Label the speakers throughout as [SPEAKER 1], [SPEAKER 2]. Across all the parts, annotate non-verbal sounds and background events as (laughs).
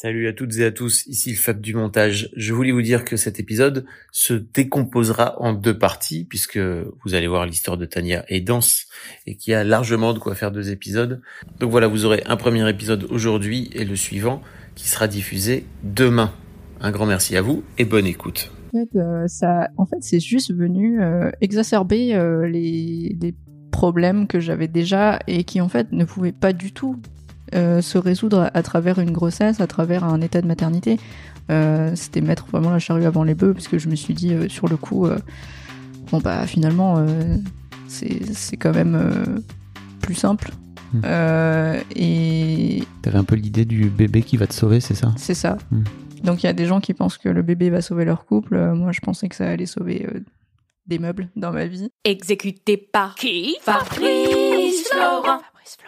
[SPEAKER 1] Salut à toutes et à tous, ici le Fab du montage. Je voulais vous dire que cet épisode se décomposera en deux parties puisque vous allez voir l'histoire de Tania est dense et qu'il y a largement de quoi faire deux épisodes. Donc voilà, vous aurez un premier épisode aujourd'hui et le suivant qui sera diffusé demain. Un grand merci à vous et bonne écoute.
[SPEAKER 2] En fait, euh, c'est juste venu euh, exacerber euh, les problèmes que j'avais déjà et qui en fait ne pouvaient pas du tout euh, se résoudre à, à travers une grossesse, à travers un état de maternité. Euh, C'était mettre vraiment la charrue avant les bœufs parce que je me suis dit euh, sur le coup, euh, bon bah finalement euh, c'est c'est quand même euh, plus simple.
[SPEAKER 3] Hmm.
[SPEAKER 2] Euh, et
[SPEAKER 3] T'avais un peu l'idée du bébé qui va te sauver, c'est ça?
[SPEAKER 2] C'est ça.
[SPEAKER 3] Hmm.
[SPEAKER 2] Donc il y a des gens qui pensent que le bébé va sauver leur couple. Euh, moi, je pensais que ça allait sauver euh, des meubles dans ma vie.
[SPEAKER 4] Exécuté par qui? Fabrice Florent. Fabrice Florent.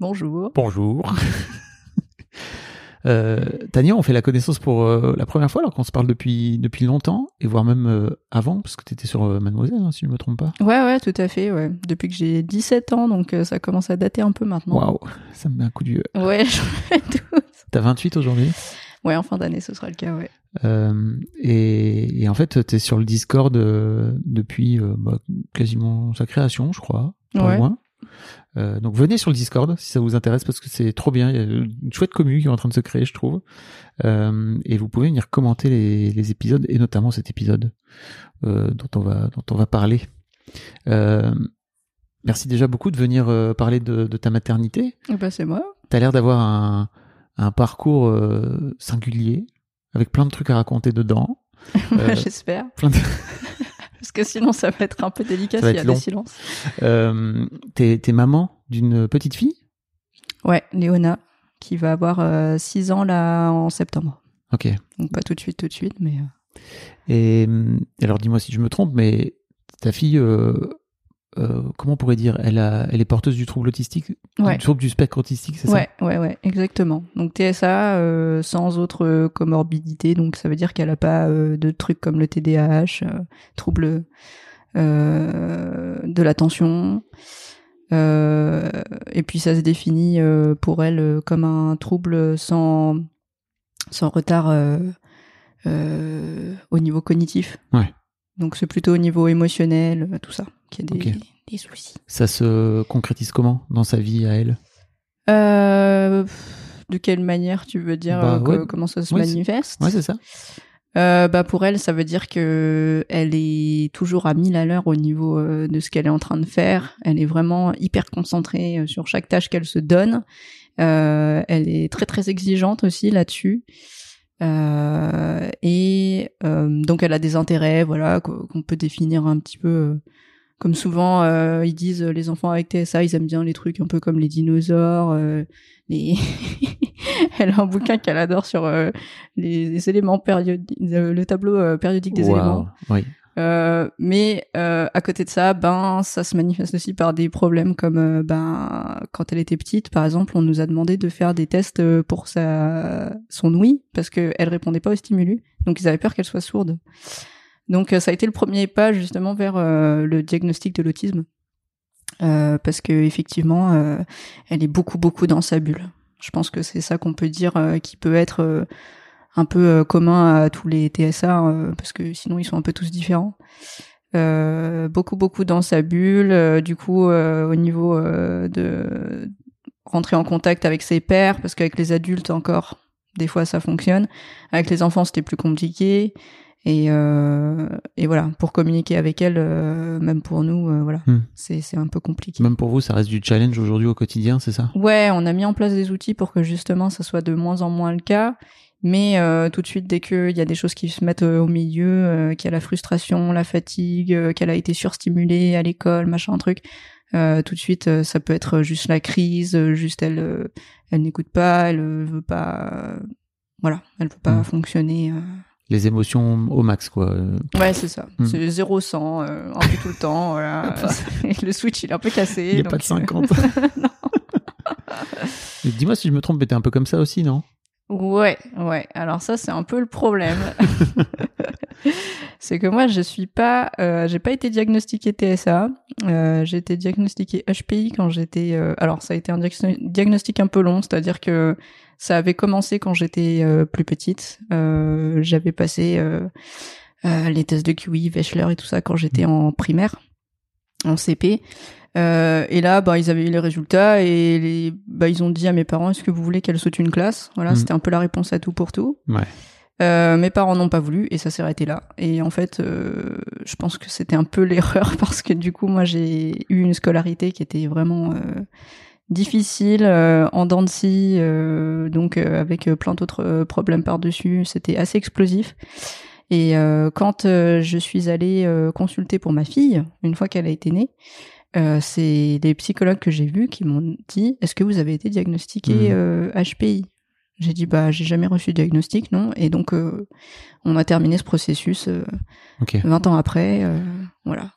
[SPEAKER 2] Bonjour.
[SPEAKER 3] Bonjour. Euh, Tania, on fait la connaissance pour euh, la première fois alors qu'on se parle depuis, depuis longtemps, et voire même euh, avant, parce que tu étais sur Mademoiselle, hein, si je ne me trompe pas.
[SPEAKER 2] Ouais, ouais, tout à fait. Ouais. Depuis que j'ai 17 ans, donc ça commence à dater un peu maintenant.
[SPEAKER 3] Waouh, ça me met un coup de vieux.
[SPEAKER 2] Ouais, (laughs) je tout.
[SPEAKER 3] T'as 28 aujourd'hui?
[SPEAKER 2] Ouais, en fin d'année, ce sera le cas, ouais.
[SPEAKER 3] Euh, et, et en fait, tu es sur le Discord euh, depuis euh, bah, quasiment sa création, je crois, pas
[SPEAKER 2] Ouais.
[SPEAKER 3] loin. Euh, donc venez sur le Discord si ça vous intéresse parce que c'est trop bien. Il y a une chouette commune qui est en train de se créer, je trouve. Euh, et vous pouvez venir commenter les, les épisodes et notamment cet épisode euh, dont on va dont on va parler. Merci déjà beaucoup de venir parler de, de ta maternité.
[SPEAKER 2] Et bah, c'est moi.
[SPEAKER 3] T'as l'air d'avoir un, un parcours singulier avec plein de trucs à raconter dedans. (laughs)
[SPEAKER 2] J'espère.
[SPEAKER 3] plein de-
[SPEAKER 2] Parce que sinon, ça va être un peu délicat s'il y a
[SPEAKER 3] être
[SPEAKER 2] des
[SPEAKER 3] long.
[SPEAKER 2] silences.
[SPEAKER 3] Euh, t'es, maman d'une petite fille?
[SPEAKER 2] Ouais, Léona, qui va avoir 6 ans là en septembre.
[SPEAKER 3] Ok.
[SPEAKER 2] Donc pas tout de suite, tout de suite, mais... euh,
[SPEAKER 3] Et euh, alors dis-moi si je me trompe, mais ta fille, euh, euh, comment on pourrait dire elle, a, elle est porteuse du trouble autistique?
[SPEAKER 2] Ouais.
[SPEAKER 3] Du trouble du spectre autistique, c'est
[SPEAKER 2] Ouais, ouais, ouais, exactement. Donc TSA euh, sans autre euh, comorbidité, donc ça veut dire qu'elle a pas euh, de trucs comme le TDAH, trouble de l'attention. Et puis ça se définit pour elle comme un trouble sans sans retard au niveau cognitif.
[SPEAKER 3] Ouais.
[SPEAKER 2] Donc c'est plutôt au niveau émotionnel, tout ça, qu'il y a des, soucis.
[SPEAKER 3] Ça se concrétise comment dans sa vie à elle?
[SPEAKER 2] Euh, de quelle manière tu veux dire
[SPEAKER 3] Bah,
[SPEAKER 2] euh, que-
[SPEAKER 3] ouais.
[SPEAKER 2] comment ça se manifeste?
[SPEAKER 3] Ouais, c'est ça.
[SPEAKER 2] Euh, bah pour elle, ça veut dire que elle est toujours à 1000 à l'heure au niveau euh, de ce qu'elle est en train de faire. Elle est vraiment hyper concentrée sur chaque tâche qu'elle se donne. Euh, elle est très très exigeante aussi là-dessus. Et donc elle a des intérêts, voilà, qu'o- qu'on peut définir un petit peu. Euh, comme souvent, euh, ils disent euh, les enfants avec TSA, ils aiment bien les trucs un peu comme les dinosaures. euh, les... (laughs) elle a un bouquin qu'elle adore sur euh, les, les éléments périodiques, le tableau euh, périodique des éléments.
[SPEAKER 3] Oui.
[SPEAKER 2] Euh, mais euh, à côté de ça, ben ça se manifeste aussi par des problèmes comme euh, ben quand elle était petite, par exemple, on nous a demandé de faire des tests euh, pour sa son ouïe parce que elle répondait pas au stimulus, donc ils avaient peur qu'elle soit sourde. Donc euh, ça a été le premier pas justement vers euh, le diagnostic de l'autisme Euh, parce que effectivement, elle est beaucoup beaucoup dans sa bulle. Je pense que c'est ça qu'on peut dire qui peut être un peu commun à tous les TSA euh, parce que sinon ils sont un peu tous différents. Euh, beaucoup beaucoup dans sa bulle. du coup, au niveau de rentrer en contact avec ses pairs, parce qu'avec les adultes encore, des fois ça fonctionne. Avec les enfants, c'était plus compliqué. Et, euh, et voilà, pour communiquer avec elle, euh, même pour nous, euh, voilà,
[SPEAKER 3] Hmm.
[SPEAKER 2] c'est c'est un peu compliqué.
[SPEAKER 3] Même pour vous, ça reste du challenge aujourd'hui au quotidien, c'est ça?
[SPEAKER 2] Ouais, on a mis en place des outils pour que justement ça soit de moins en moins le cas. Mais euh, tout de suite, dès qu'il y a des choses qui se mettent au milieu, euh, qu'il y a la frustration, la fatigue, euh, qu'elle a été surstimulée à l'école, machin truc, euh, tout de suite, ça peut être juste la crise, juste elle, elle n'écoute pas, elle veut pas, voilà, elle veut pas
[SPEAKER 3] Mm.
[SPEAKER 2] fonctionner. Euh.
[SPEAKER 3] Les émotions au max, quoi. Euh,
[SPEAKER 2] Ouais, c'est ça.
[SPEAKER 3] Mm.
[SPEAKER 2] C'est 0-100, euh, un peu tout le temps. Voilà. (laughs) (laughs) le switch, il est un peu cassé.
[SPEAKER 3] Il n'y a
[SPEAKER 2] donc,
[SPEAKER 3] pas de
[SPEAKER 2] euh,
[SPEAKER 3] 50. Mais (laughs) Dis-moi si je me trompe, mais t'es un peu comme ça aussi, non?
[SPEAKER 2] Ouais, ouais. Alors ça, c'est un peu le problème. c'est que moi, je suis pas, euh, j'ai pas été diagnostiquée TSA. Euh, j'ai été diagnostiquée HPI quand j'étais. euh, alors, ça a été un diagno- diagnostic un peu long, c'est-à-dire que ça avait commencé quand j'étais euh, plus petite. Euh, J'avais passé euh, euh, les tests de QI, Wechsler et tout ça quand j'étais en primaire, en CP. Euh, et là, bah, ils avaient eu les résultats et les, bah, ils ont dit à mes parents est-ce que vous voulez qu'elle saute une classe? Voilà,
[SPEAKER 3] Mm.
[SPEAKER 2] c'était un peu la réponse à tout pour tout.
[SPEAKER 3] Ouais.
[SPEAKER 2] Euh, mes parents n'ont pas voulu et ça s'est arrêté là. Et en fait, euh, je pense que c'était un peu (laughs) l'erreur parce que du coup, moi, j'ai eu une scolarité qui était vraiment euh, difficile, euh, en dents de scie, euh, donc euh, avec plein d'autres problèmes par-dessus. C'était assez explosif. Et quand je suis allée consulter pour ma fille, une fois qu'elle a été née, c'est les psychologues que j'ai vus qui m'ont dit Est-ce que vous avez été diagnostiqué euh, HPI J'ai dit Bah, j'ai jamais reçu de diagnostic, non Et donc, on a terminé ce processus euh,
[SPEAKER 3] Ok.
[SPEAKER 2] 20 ans après. voilà.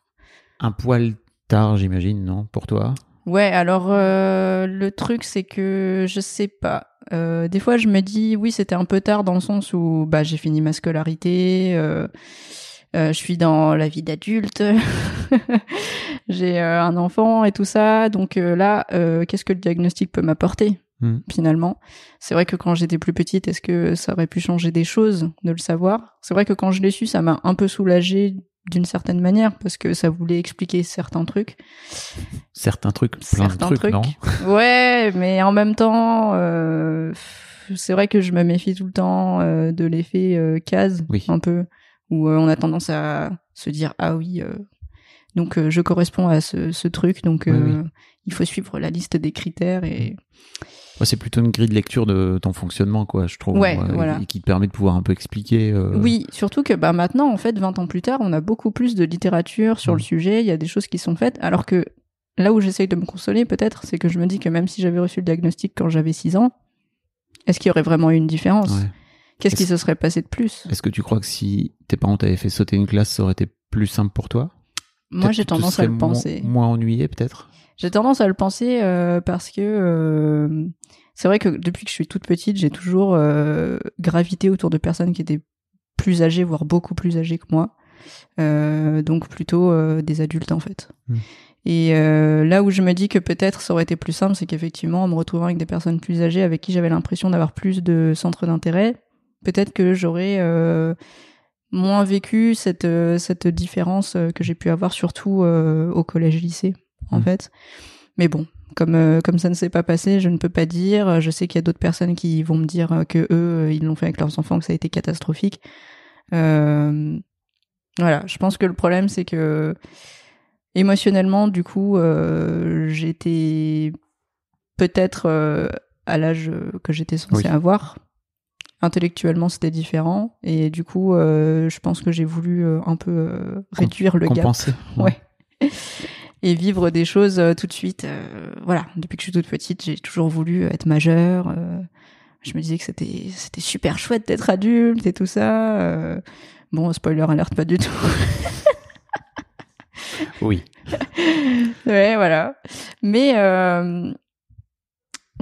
[SPEAKER 3] Un poil tard, j'imagine, non Pour toi?
[SPEAKER 2] Ouais, alors euh, le truc c'est que je sais pas. Euh, des fois je me dis oui c'était un peu tard dans le sens où bah j'ai fini ma scolarité, euh, euh, je suis dans la vie d'adulte, (laughs) j'ai euh, un enfant et tout ça, donc euh, là euh, qu'est-ce que le diagnostic peut m'apporter
[SPEAKER 3] Hmm.
[SPEAKER 2] finalement? C'est vrai que quand j'étais plus petite, est-ce que ça aurait pu changer des choses de le savoir? C'est vrai que quand je l'ai su, ça m'a un peu soulagée d'une certaine manière parce que ça voulait expliquer certains trucs.
[SPEAKER 3] Certains trucs, plein
[SPEAKER 2] Certains
[SPEAKER 3] de trucs, non (laughs)
[SPEAKER 2] Ouais, mais en même temps, euh, c'est vrai que je me méfie tout le temps euh, de l'effet euh, case,
[SPEAKER 3] Oui.
[SPEAKER 2] un peu, où on a tendance à se dire ah oui, donc je corresponds à ce, ce truc, donc
[SPEAKER 3] Oui, oui.
[SPEAKER 2] il faut suivre la liste des critères et
[SPEAKER 3] Ouais, C'est plutôt une grille de lecture de ton fonctionnement, quoi, je trouve.
[SPEAKER 2] Ouais,
[SPEAKER 3] euh,
[SPEAKER 2] voilà.
[SPEAKER 3] Et qui te permet de pouvoir un peu expliquer. euh,
[SPEAKER 2] Oui, surtout que bah, maintenant, en fait, 20 ans plus tard, on a beaucoup plus de littérature sur le sujet, il y a des choses qui sont faites, alors que là où j'essaye de me consoler, peut-être, c'est que je me dis que même si j'avais reçu le diagnostic quand j'avais 6 ans, est-ce qu'il y aurait vraiment eu une différence?
[SPEAKER 3] Ouais.
[SPEAKER 2] Qu'est-ce qui se serait passé de plus?
[SPEAKER 3] Est-ce que tu crois que si tes parents t'avaient fait sauter une classe, ça aurait été plus simple pour toi?
[SPEAKER 2] Moi, j'ai tendance à le
[SPEAKER 3] moins-
[SPEAKER 2] penser.
[SPEAKER 3] Moins ennuyé, peut-être
[SPEAKER 2] J'ai tendance à le penser euh, parce que euh, c'est vrai que depuis que je suis toute petite, j'ai toujours euh, gravité autour de personnes qui étaient plus âgées, voire beaucoup plus âgées que moi. Donc plutôt des adultes en fait.
[SPEAKER 3] Mm.
[SPEAKER 2] Et euh, là où je me dis que peut-être ça aurait été plus simple, c'est qu'effectivement, en me retrouvant avec des personnes plus âgées avec qui j'avais l'impression d'avoir plus de centres d'intérêt, peut-être que j'aurais euh, moins vécu cette, euh, cette différence euh, que j'ai pu avoir surtout euh, au collège-lycée, en
[SPEAKER 3] Mm.
[SPEAKER 2] fait. Mais bon, Comme comme ça ne s'est pas passé, je ne peux pas dire. Je sais qu'il y a d'autres personnes qui vont me dire que eux, ils l'ont fait avec leurs enfants, que ça a été catastrophique. Euh, voilà, je pense que le problème c'est que émotionnellement, du coup, euh, j'étais peut-être euh, à l'âge que j'étais censée
[SPEAKER 3] Oui.
[SPEAKER 2] avoir. Intellectuellement, c'était différent, et du coup, euh, je pense que j'ai voulu euh, un peu euh, réduire le gap.
[SPEAKER 3] Compenser.
[SPEAKER 2] Ouais. (laughs) Et vivre des choses tout de suite. voilà, depuis que je suis toute petite, j'ai toujours voulu être majeure. je me disais que c'était c'était super chouette d'être adulte et tout ça. bon, spoiler alerte, pas du tout.
[SPEAKER 3] Oui. (laughs)
[SPEAKER 2] ouais, voilà. Mais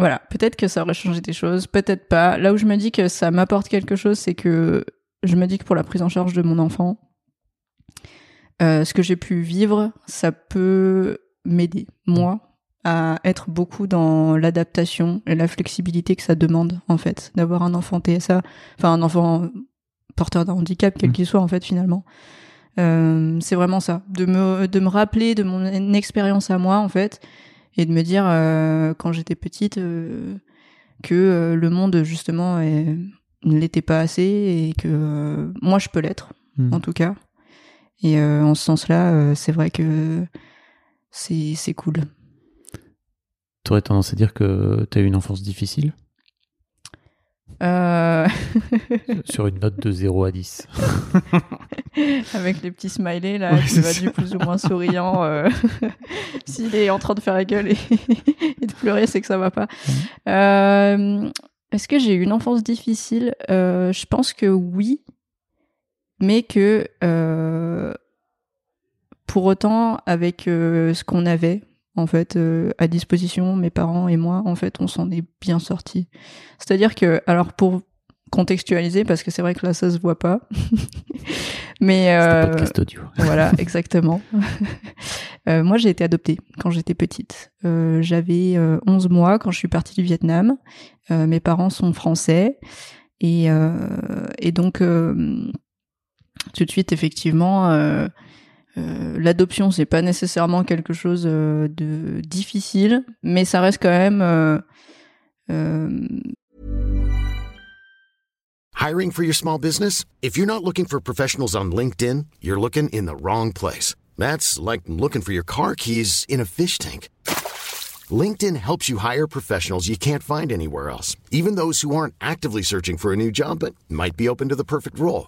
[SPEAKER 2] voilà, peut-être que ça aurait changé des choses, peut-être pas. Là où je me dis que ça m'apporte quelque chose, c'est que je me dis que pour la prise en charge de mon enfant, euh, ce que j'ai pu vivre, ça peut m'aider, moi, à être beaucoup dans l'adaptation et la flexibilité que ça demande, en fait, d'avoir un enfant TSA, enfin un enfant porteur d'un handicap, quel
[SPEAKER 3] Mm.
[SPEAKER 2] qu'il soit, en fait, finalement. Euh, c'est vraiment ça, de me, de me rappeler de mon expérience à moi, en fait, et de me dire, euh, quand j'étais petite, euh, que euh, le monde, justement, ne l'était pas assez et que moi, je peux l'être,
[SPEAKER 3] Mm.
[SPEAKER 2] en tout cas. Et en ce sens-là, c'est vrai que c'est c'est cool.
[SPEAKER 3] Tu aurais tendance à dire que tu as eu une enfance difficile?
[SPEAKER 2] Euh,
[SPEAKER 3] sur une note de 0 à 10. (laughs)
[SPEAKER 2] avec les petits smileys là,
[SPEAKER 3] Ouais,
[SPEAKER 2] qui va
[SPEAKER 3] ça.
[SPEAKER 2] du plus ou moins souriant. euh, (laughs) S'il est en train de faire la gueule et, (laughs) et de pleurer, c'est que ça va pas. Euh, Est-ce que j'ai eu une enfance difficile? Je pense que oui, mais que pour autant, avec ce qu'on avait en fait euh, à disposition, mes parents et moi, en fait, on s'en est bien sortis. C'est-à-dire que, alors pour contextualiser, parce que c'est vrai que là, ça se voit pas, (laughs) mais
[SPEAKER 3] un
[SPEAKER 2] euh,
[SPEAKER 3] podcast audio. (laughs)
[SPEAKER 2] voilà, exactement. (laughs) Euh, moi, j'ai été adoptée quand j'étais petite. Euh, J'avais euh, 11 mois quand je suis partie du Vietnam. Mes parents sont français. Et, et donc, tout de suite, effectivement, euh, l'adoption, c'est pas nécessairement quelque chose euh, de difficile, mais ça reste quand même... euh,
[SPEAKER 5] Hiring for your small business? If you're not looking for professionals on LinkedIn, you're looking in the wrong place. That's like looking for your car keys in a fish tank. LinkedIn helps you hire professionals you can't find anywhere else, even those who aren't actively searching for a new job but might be open to the perfect role.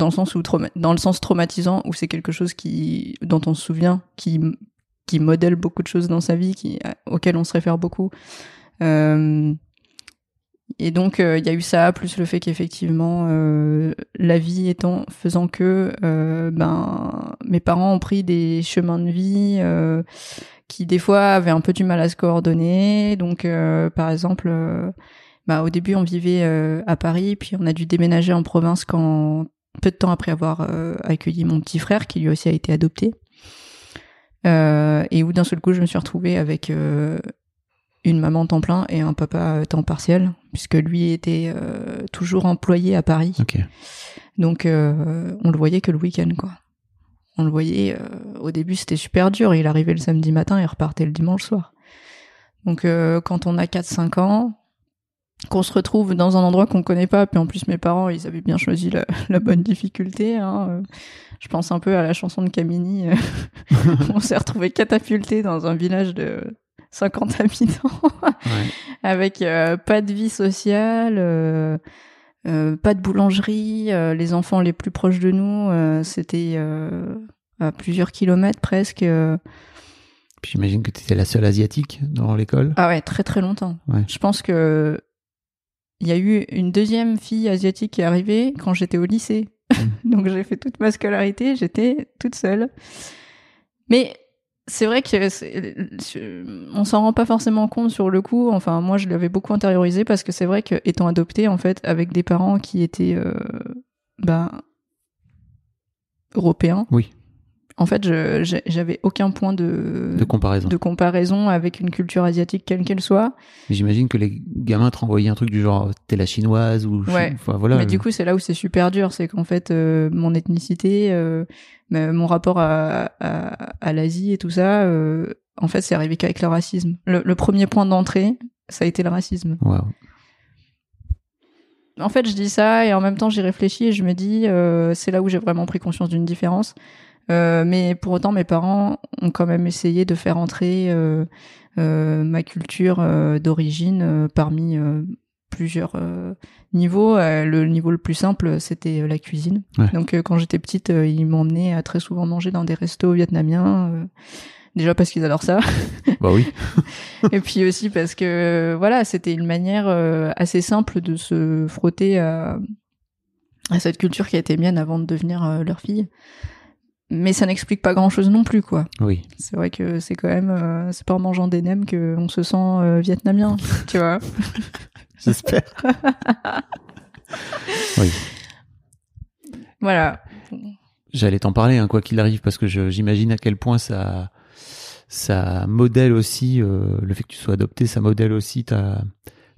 [SPEAKER 2] dans le sens dans le sens traumatisant où c'est quelque chose qui dont on se souvient qui qui modèle beaucoup de choses dans sa vie qui auquel on se réfère beaucoup. Euh, et donc euh, il y a eu ça plus le fait qu'effectivement euh, la vie étant faisant que euh, ben mes parents ont pris des chemins de vie euh, qui des fois avaient un peu du mal à se coordonner. Donc euh, par exemple euh, bah, au début, on vivait euh, à Paris, puis on a dû déménager en province quand peu de temps après avoir euh, accueilli mon petit frère, qui lui aussi a été adopté, Euh, et où d'un seul coup, je me suis retrouvée avec euh, une maman temps plein et un papa temps partiel, puisque lui était toujours employé à Paris. Donc, on le voyait que le week-end, quoi. On le voyait, au début, c'était super dur. Il arrivait le samedi matin et repartait le dimanche soir. Donc, quand on a 4-5 ans, qu'on se retrouve dans un endroit qu'on connaît pas, puis en plus, mes parents, ils avaient bien choisi la, (laughs) la bonne difficulté. Hein. euh, Je pense un peu à la chanson de Camini. euh, (laughs) on s'est retrouvé catapulté dans un village de 50 habitants
[SPEAKER 3] Ouais. (laughs)
[SPEAKER 2] avec euh, pas de vie sociale, euh, euh, pas de boulangerie. les enfants les plus proches de nous, c'était à plusieurs kilomètres presque.
[SPEAKER 3] Puis j'imagine que tu étais la seule asiatique dans l'école.
[SPEAKER 2] Ah ouais, très très longtemps.
[SPEAKER 3] Ouais.
[SPEAKER 2] Je pense que il y a eu une deuxième fille asiatique qui est arrivée quand j'étais au lycée. (laughs) Donc j'ai fait toute ma scolarité, j'étais toute seule. Mais c'est vrai que on s'en rend pas forcément compte sur le coup. Enfin, moi, je l'avais beaucoup intériorisé parce que c'est vrai que étant adoptée en fait avec des parents qui étaient euh, ben européens.
[SPEAKER 3] Oui.
[SPEAKER 2] En fait, j'avais aucun point de
[SPEAKER 3] De comparaison.
[SPEAKER 2] de comparaison avec une culture asiatique quelle qu'elle soit.
[SPEAKER 3] J'imagine que les gamins te renvoyaient un truc du genre t'es la chinoise ou
[SPEAKER 2] Ouais.
[SPEAKER 3] enfin voilà.
[SPEAKER 2] Mais du coup, c'est là où c'est super dur, c'est qu'en fait, euh, mon ethnicité, euh, mon rapport à, à, à l'Asie et tout ça, euh, en fait, c'est arrivé qu'avec le racisme. Le, le premier point d'entrée, ça a été le racisme. En fait, je dis ça et en même temps, j'y réfléchis et je me dis, euh, c'est là où j'ai vraiment pris conscience d'une différence. Euh, mais pour autant, mes parents ont quand même essayé de faire entrer euh, euh, ma culture d'origine parmi plusieurs niveaux. Le niveau le plus simple, c'était la cuisine.
[SPEAKER 3] Ouais.
[SPEAKER 2] Donc, quand j'étais petite, ils m'emmenaient à très souvent manger dans des restos vietnamiens. déjà parce qu'ils adorent ça.
[SPEAKER 3] Bah oui. (laughs)
[SPEAKER 2] et puis aussi parce que voilà, c'était une manière assez simple de se frotter à, à cette culture qui a été mienne avant de devenir leur fille. Mais ça n'explique pas grand-chose non plus, quoi.
[SPEAKER 3] Oui.
[SPEAKER 2] C'est vrai que c'est quand même, euh, c'est pas en mangeant des nems qu'on se sent euh, vietnamien, (laughs) tu vois. (laughs)
[SPEAKER 3] J'espère. (laughs) oui.
[SPEAKER 2] Voilà.
[SPEAKER 3] J'allais t'en parler, hein, quoi qu'il arrive, parce que j'imagine à quel point ça, ça modèle aussi, euh, le fait que tu sois adopté, ça modèle aussi ta,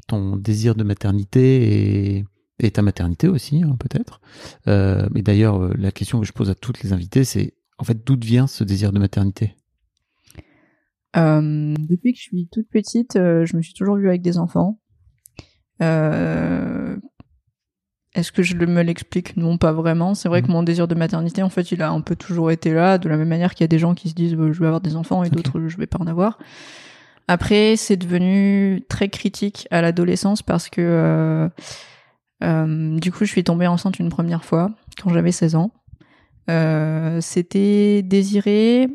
[SPEAKER 3] ton désir de maternité et, et ta maternité aussi, hein, peut-être. Euh, mais d'ailleurs, euh, la question que je pose à toutes les invités, c'est en fait d'où vient ce désir de maternité?
[SPEAKER 2] Euh, depuis que je suis toute petite, euh, je me suis toujours vue avec des enfants. Est-ce que je me l'explique? Non, pas vraiment. C'est vrai
[SPEAKER 3] Mhm.
[SPEAKER 2] que mon désir de maternité, en fait, il a un peu toujours été là, de la même manière qu'il y a des gens qui se disent euh, je vais avoir des enfants et d'autres je vais pas en avoir. Après, c'est devenu très critique à l'adolescence parce que euh, du coup, je suis tombée enceinte une première fois quand j'avais 16 ans. Euh, C'était désiré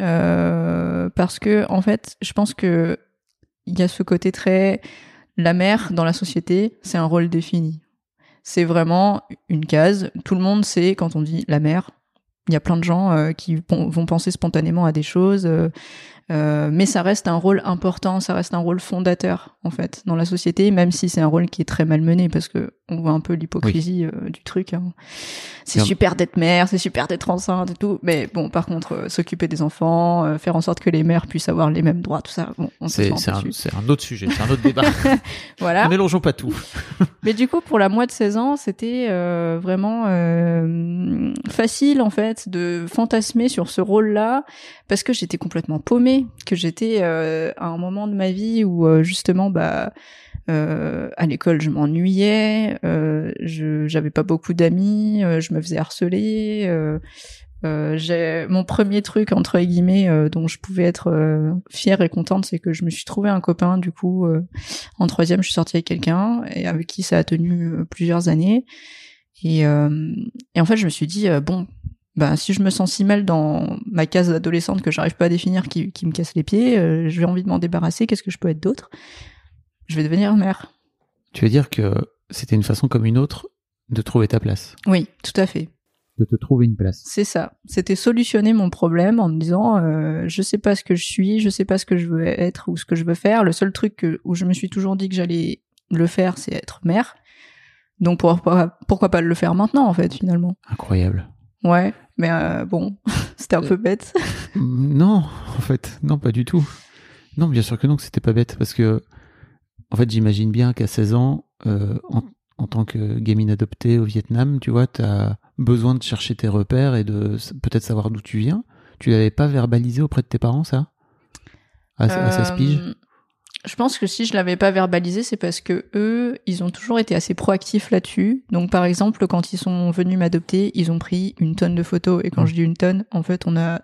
[SPEAKER 2] euh, parce que en fait, je pense que il y a ce côté très la mère dans la société, c'est un rôle défini. C'est vraiment une case. Tout le monde sait quand on dit la mère. Il y a plein de gens qui vont penser spontanément à des choses, euh, mais ça reste un rôle important, ça reste un rôle fondateur en fait dans la société, même si c'est un rôle qui est très malmené parce que on voit un peu l'hypocrisie euh, du truc. hein. C'est super d'être mère, c'est super d'être enceinte et tout, mais bon, par contre, euh, s'occuper des enfants, faire en sorte que les mères puissent avoir les mêmes droits, tout ça, bon, on
[SPEAKER 3] C'est c'est un, c'est un autre sujet, c'est un autre débat. (laughs)
[SPEAKER 2] Voilà.
[SPEAKER 3] Ne mélangeons pas tout. (laughs)
[SPEAKER 2] Mais du coup, pour la moi de 16 ans, c'était vraiment facile en fait de fantasmer sur ce rôle-là parce que j'étais complètement paumée, que j'étais euh, à un moment de ma vie où euh, justement, bah, euh, à l'école, je m'ennuyais, j'avais pas beaucoup d'amis, je me faisais harceler. Mon premier truc entre guillemets dont je pouvais être fière et contente, c'est que je me suis trouvé un copain du coup. en troisième, je suis sortie avec quelqu'un et avec qui ça a tenu plusieurs années. Et, en fait, je me suis dit bon, bah si je me sens si mal dans ma case d'adolescente que j'arrive pas à définir, qui, qui me casse les pieds, euh, j'ai envie de m'en débarrasser. Qu'est-ce que je peux être d'autre? Je vais devenir mère.
[SPEAKER 3] Tu veux dire que c'était une façon comme une autre de trouver ta place,
[SPEAKER 2] Oui, tout à fait.
[SPEAKER 3] de te trouver une place.
[SPEAKER 2] C'est ça. C'était solutionner mon problème en me disant euh, je sais pas ce que je suis, je sais pas ce que je veux être ou ce que je veux faire. Le seul truc que, où je me suis toujours dit que j'allais le faire, c'est être mère. Donc pourquoi, pourquoi pas le faire maintenant en fait finalement?
[SPEAKER 3] Incroyable.
[SPEAKER 2] Ouais, mais euh, bon, (laughs) c'était un peu bête.
[SPEAKER 3] Mm, Non, en fait, non, pas du tout. Non, bien sûr que non, que c'était pas bête, parce que, en fait, j'imagine bien qu'à 16 ans, euh, en, en tant que gamine adoptée au Vietnam, tu vois, t'as besoin de chercher tes repères et de peut-être savoir d'où tu viens. Tu l'avais pas verbalisé auprès de tes parents, ça? À, à 16 piges
[SPEAKER 2] Euh, Je pense que si je l'avais pas verbalisé, c'est parce que eux, ils ont toujours été assez proactifs là-dessus. Donc, par exemple, quand ils sont venus m'adopter, ils ont pris une tonne de photos. Et quand
[SPEAKER 3] Mm.
[SPEAKER 2] je dis une tonne, en fait, on a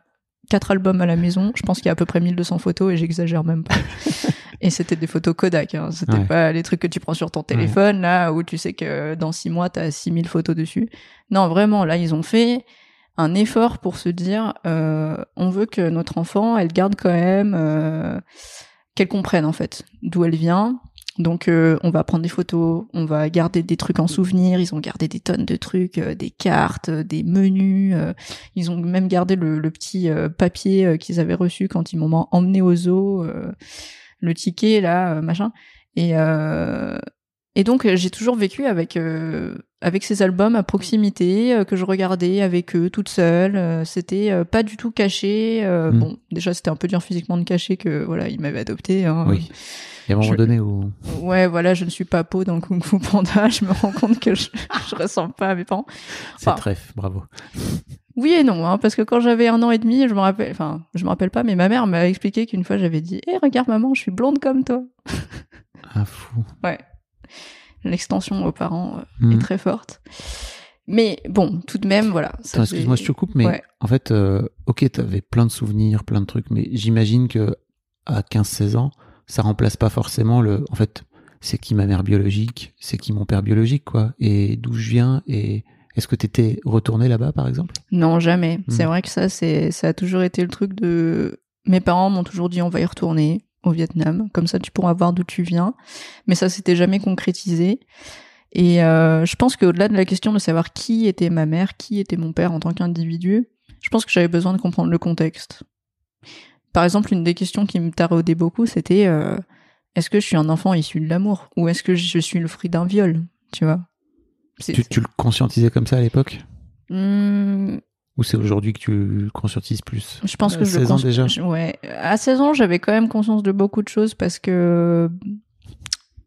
[SPEAKER 2] quatre albums à la maison. Je pense qu'il y a à peu près 1200 photos et j'exagère même pas. (laughs) et c'était des photos Kodak. Hein. C'était
[SPEAKER 3] Ouais.
[SPEAKER 2] pas les trucs que tu prends sur ton téléphone, là, où tu sais que dans six mois, t'as 6000 photos dessus. Non, vraiment, là, ils ont fait un effort pour se dire, euh, on veut que notre enfant, elle garde quand même, euh, qu'elle comprenne en fait d'où elle vient. Donc euh, on va prendre des photos, on va garder des trucs en souvenir. Ils ont gardé des tonnes de trucs, euh, des cartes, euh, des menus. ils ont même gardé le, petit papier qu'ils avaient reçu quand ils m'ont emmené au zoo, le ticket là, machin. Et et donc euh, j'ai toujours vécu avec euh, avec ces albums à proximité euh, que je regardais avec eux toute seule. Euh, c'était pas du tout caché. Euh,
[SPEAKER 3] Mm.
[SPEAKER 2] Bon, déjà c'était un peu dur physiquement de cacher que voilà ils m'avaient adopté. Hein.
[SPEAKER 3] Oui. Y a un moment
[SPEAKER 2] Je-
[SPEAKER 3] donné où.
[SPEAKER 2] Ouais, voilà, je ne suis pas peau dans Kung Fu Panda. (laughs) Je me rends compte que je, je ressemble pas à mes parents.
[SPEAKER 3] C'est
[SPEAKER 2] Enfin,
[SPEAKER 3] trèfle, bravo.
[SPEAKER 2] Oui et non, hein, parce que quand j'avais un an et demi, je me rappelle, enfin, je me rappelle pas, mais ma mère m'a expliqué qu'une fois j'avais dit, hé, regarde maman, je suis blonde comme toi.
[SPEAKER 3] Un fou.
[SPEAKER 2] Ouais. L'extension aux parents euh, est très forte. Mais bon, tout de même, voilà.
[SPEAKER 3] excuse-moi, je te coupe, mais
[SPEAKER 2] Ouais.
[SPEAKER 3] en fait, euh, ok, t'avais plein de souvenirs, plein de trucs, mais j'imagine que à 15-16 ans, ça remplace pas forcément le. En fait, c'est qui ma mère biologique, c'est qui mon père biologique, quoi, et d'où je viens, et est-ce que t'étais retourné là-bas, par exemple?
[SPEAKER 2] Non, jamais. C'est
[SPEAKER 3] Mhm.
[SPEAKER 2] vrai que ça, c'est, ça a toujours été le truc de. Mes parents m'ont toujours dit on va y retourner au Vietnam, comme ça tu pourras voir d'où tu viens. Mais ça s'était jamais concrétisé. Et euh, je pense qu'au-delà de la question de savoir qui était ma mère, qui était mon père en tant qu'individu, je pense que j'avais besoin de comprendre le contexte. Par exemple, une des questions qui me taraudait beaucoup, c'était euh, est-ce que je suis un enfant issu de l'amour ou est-ce que je suis le fruit d'un viol? Tu vois?
[SPEAKER 3] Tu, tu le conscientisais comme ça à l'époque?
[SPEAKER 2] Hmm,
[SPEAKER 3] Ou c'est aujourd'hui que tu le conscientises plus
[SPEAKER 2] Je pense
[SPEAKER 3] À
[SPEAKER 2] que je le
[SPEAKER 3] 16 ans
[SPEAKER 2] cons-
[SPEAKER 3] déjà
[SPEAKER 2] je- ouais. À 16 ans, j'avais quand même conscience de beaucoup de choses parce que.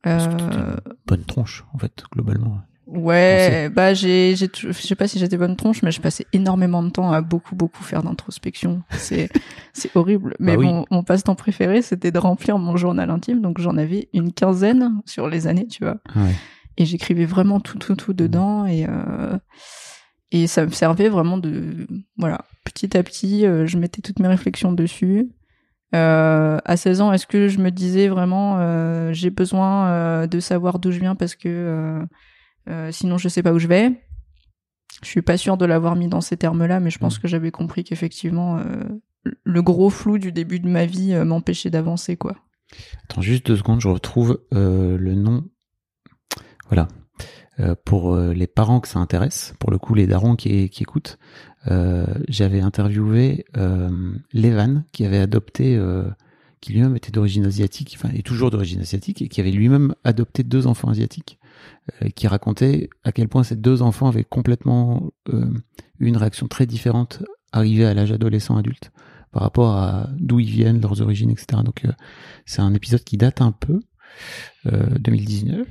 [SPEAKER 3] Parce que
[SPEAKER 2] euh,
[SPEAKER 3] une bonne tronche, en fait, globalement.
[SPEAKER 2] ouais, bah j'ai, j'ai, je sais pas si j'étais bonne tronche, mais je passais énormément de temps à beaucoup, beaucoup faire d'introspection. C'est, (laughs) c'est horrible. Mais
[SPEAKER 3] Bah oui.
[SPEAKER 2] mon, mon passe-temps préféré, c'était de remplir mon journal intime. Donc j'en avais une quinzaine sur les années, tu vois.
[SPEAKER 3] Ouais.
[SPEAKER 2] Et j'écrivais vraiment tout, tout, tout dedans. Et, euh, et ça me servait vraiment de. Voilà. Petit à petit, euh, je mettais toutes mes réflexions dessus. Euh, à 16 ans, est-ce que je me disais vraiment euh, j'ai besoin de savoir d'où je viens parce que sinon je sais pas où je vais? Je suis pas sûre de l'avoir mis dans ces termes-là, mais je pense
[SPEAKER 3] Mm.
[SPEAKER 2] que j'avais compris qu'effectivement le gros flou du début de ma vie m'empêchait d'avancer quoi.
[SPEAKER 3] Attends juste deux secondes, je retrouve le nom. Voilà. Euh, pour euh, les parents que ça intéresse, pour le coup les darons qui, qui écoutent, euh, j'avais interviewé euh, Levan qui avait adopté, euh, qui lui-même était d'origine asiatique, enfin est toujours d'origine asiatique et qui avait lui-même adopté deux enfants asiatiques, euh, qui racontait à quel point ces deux enfants avaient complètement une réaction très différente arrivée à l'âge adolescent adulte par rapport à d'où ils viennent, leurs origines, etc. Donc c'est un épisode qui date un peu, 2019,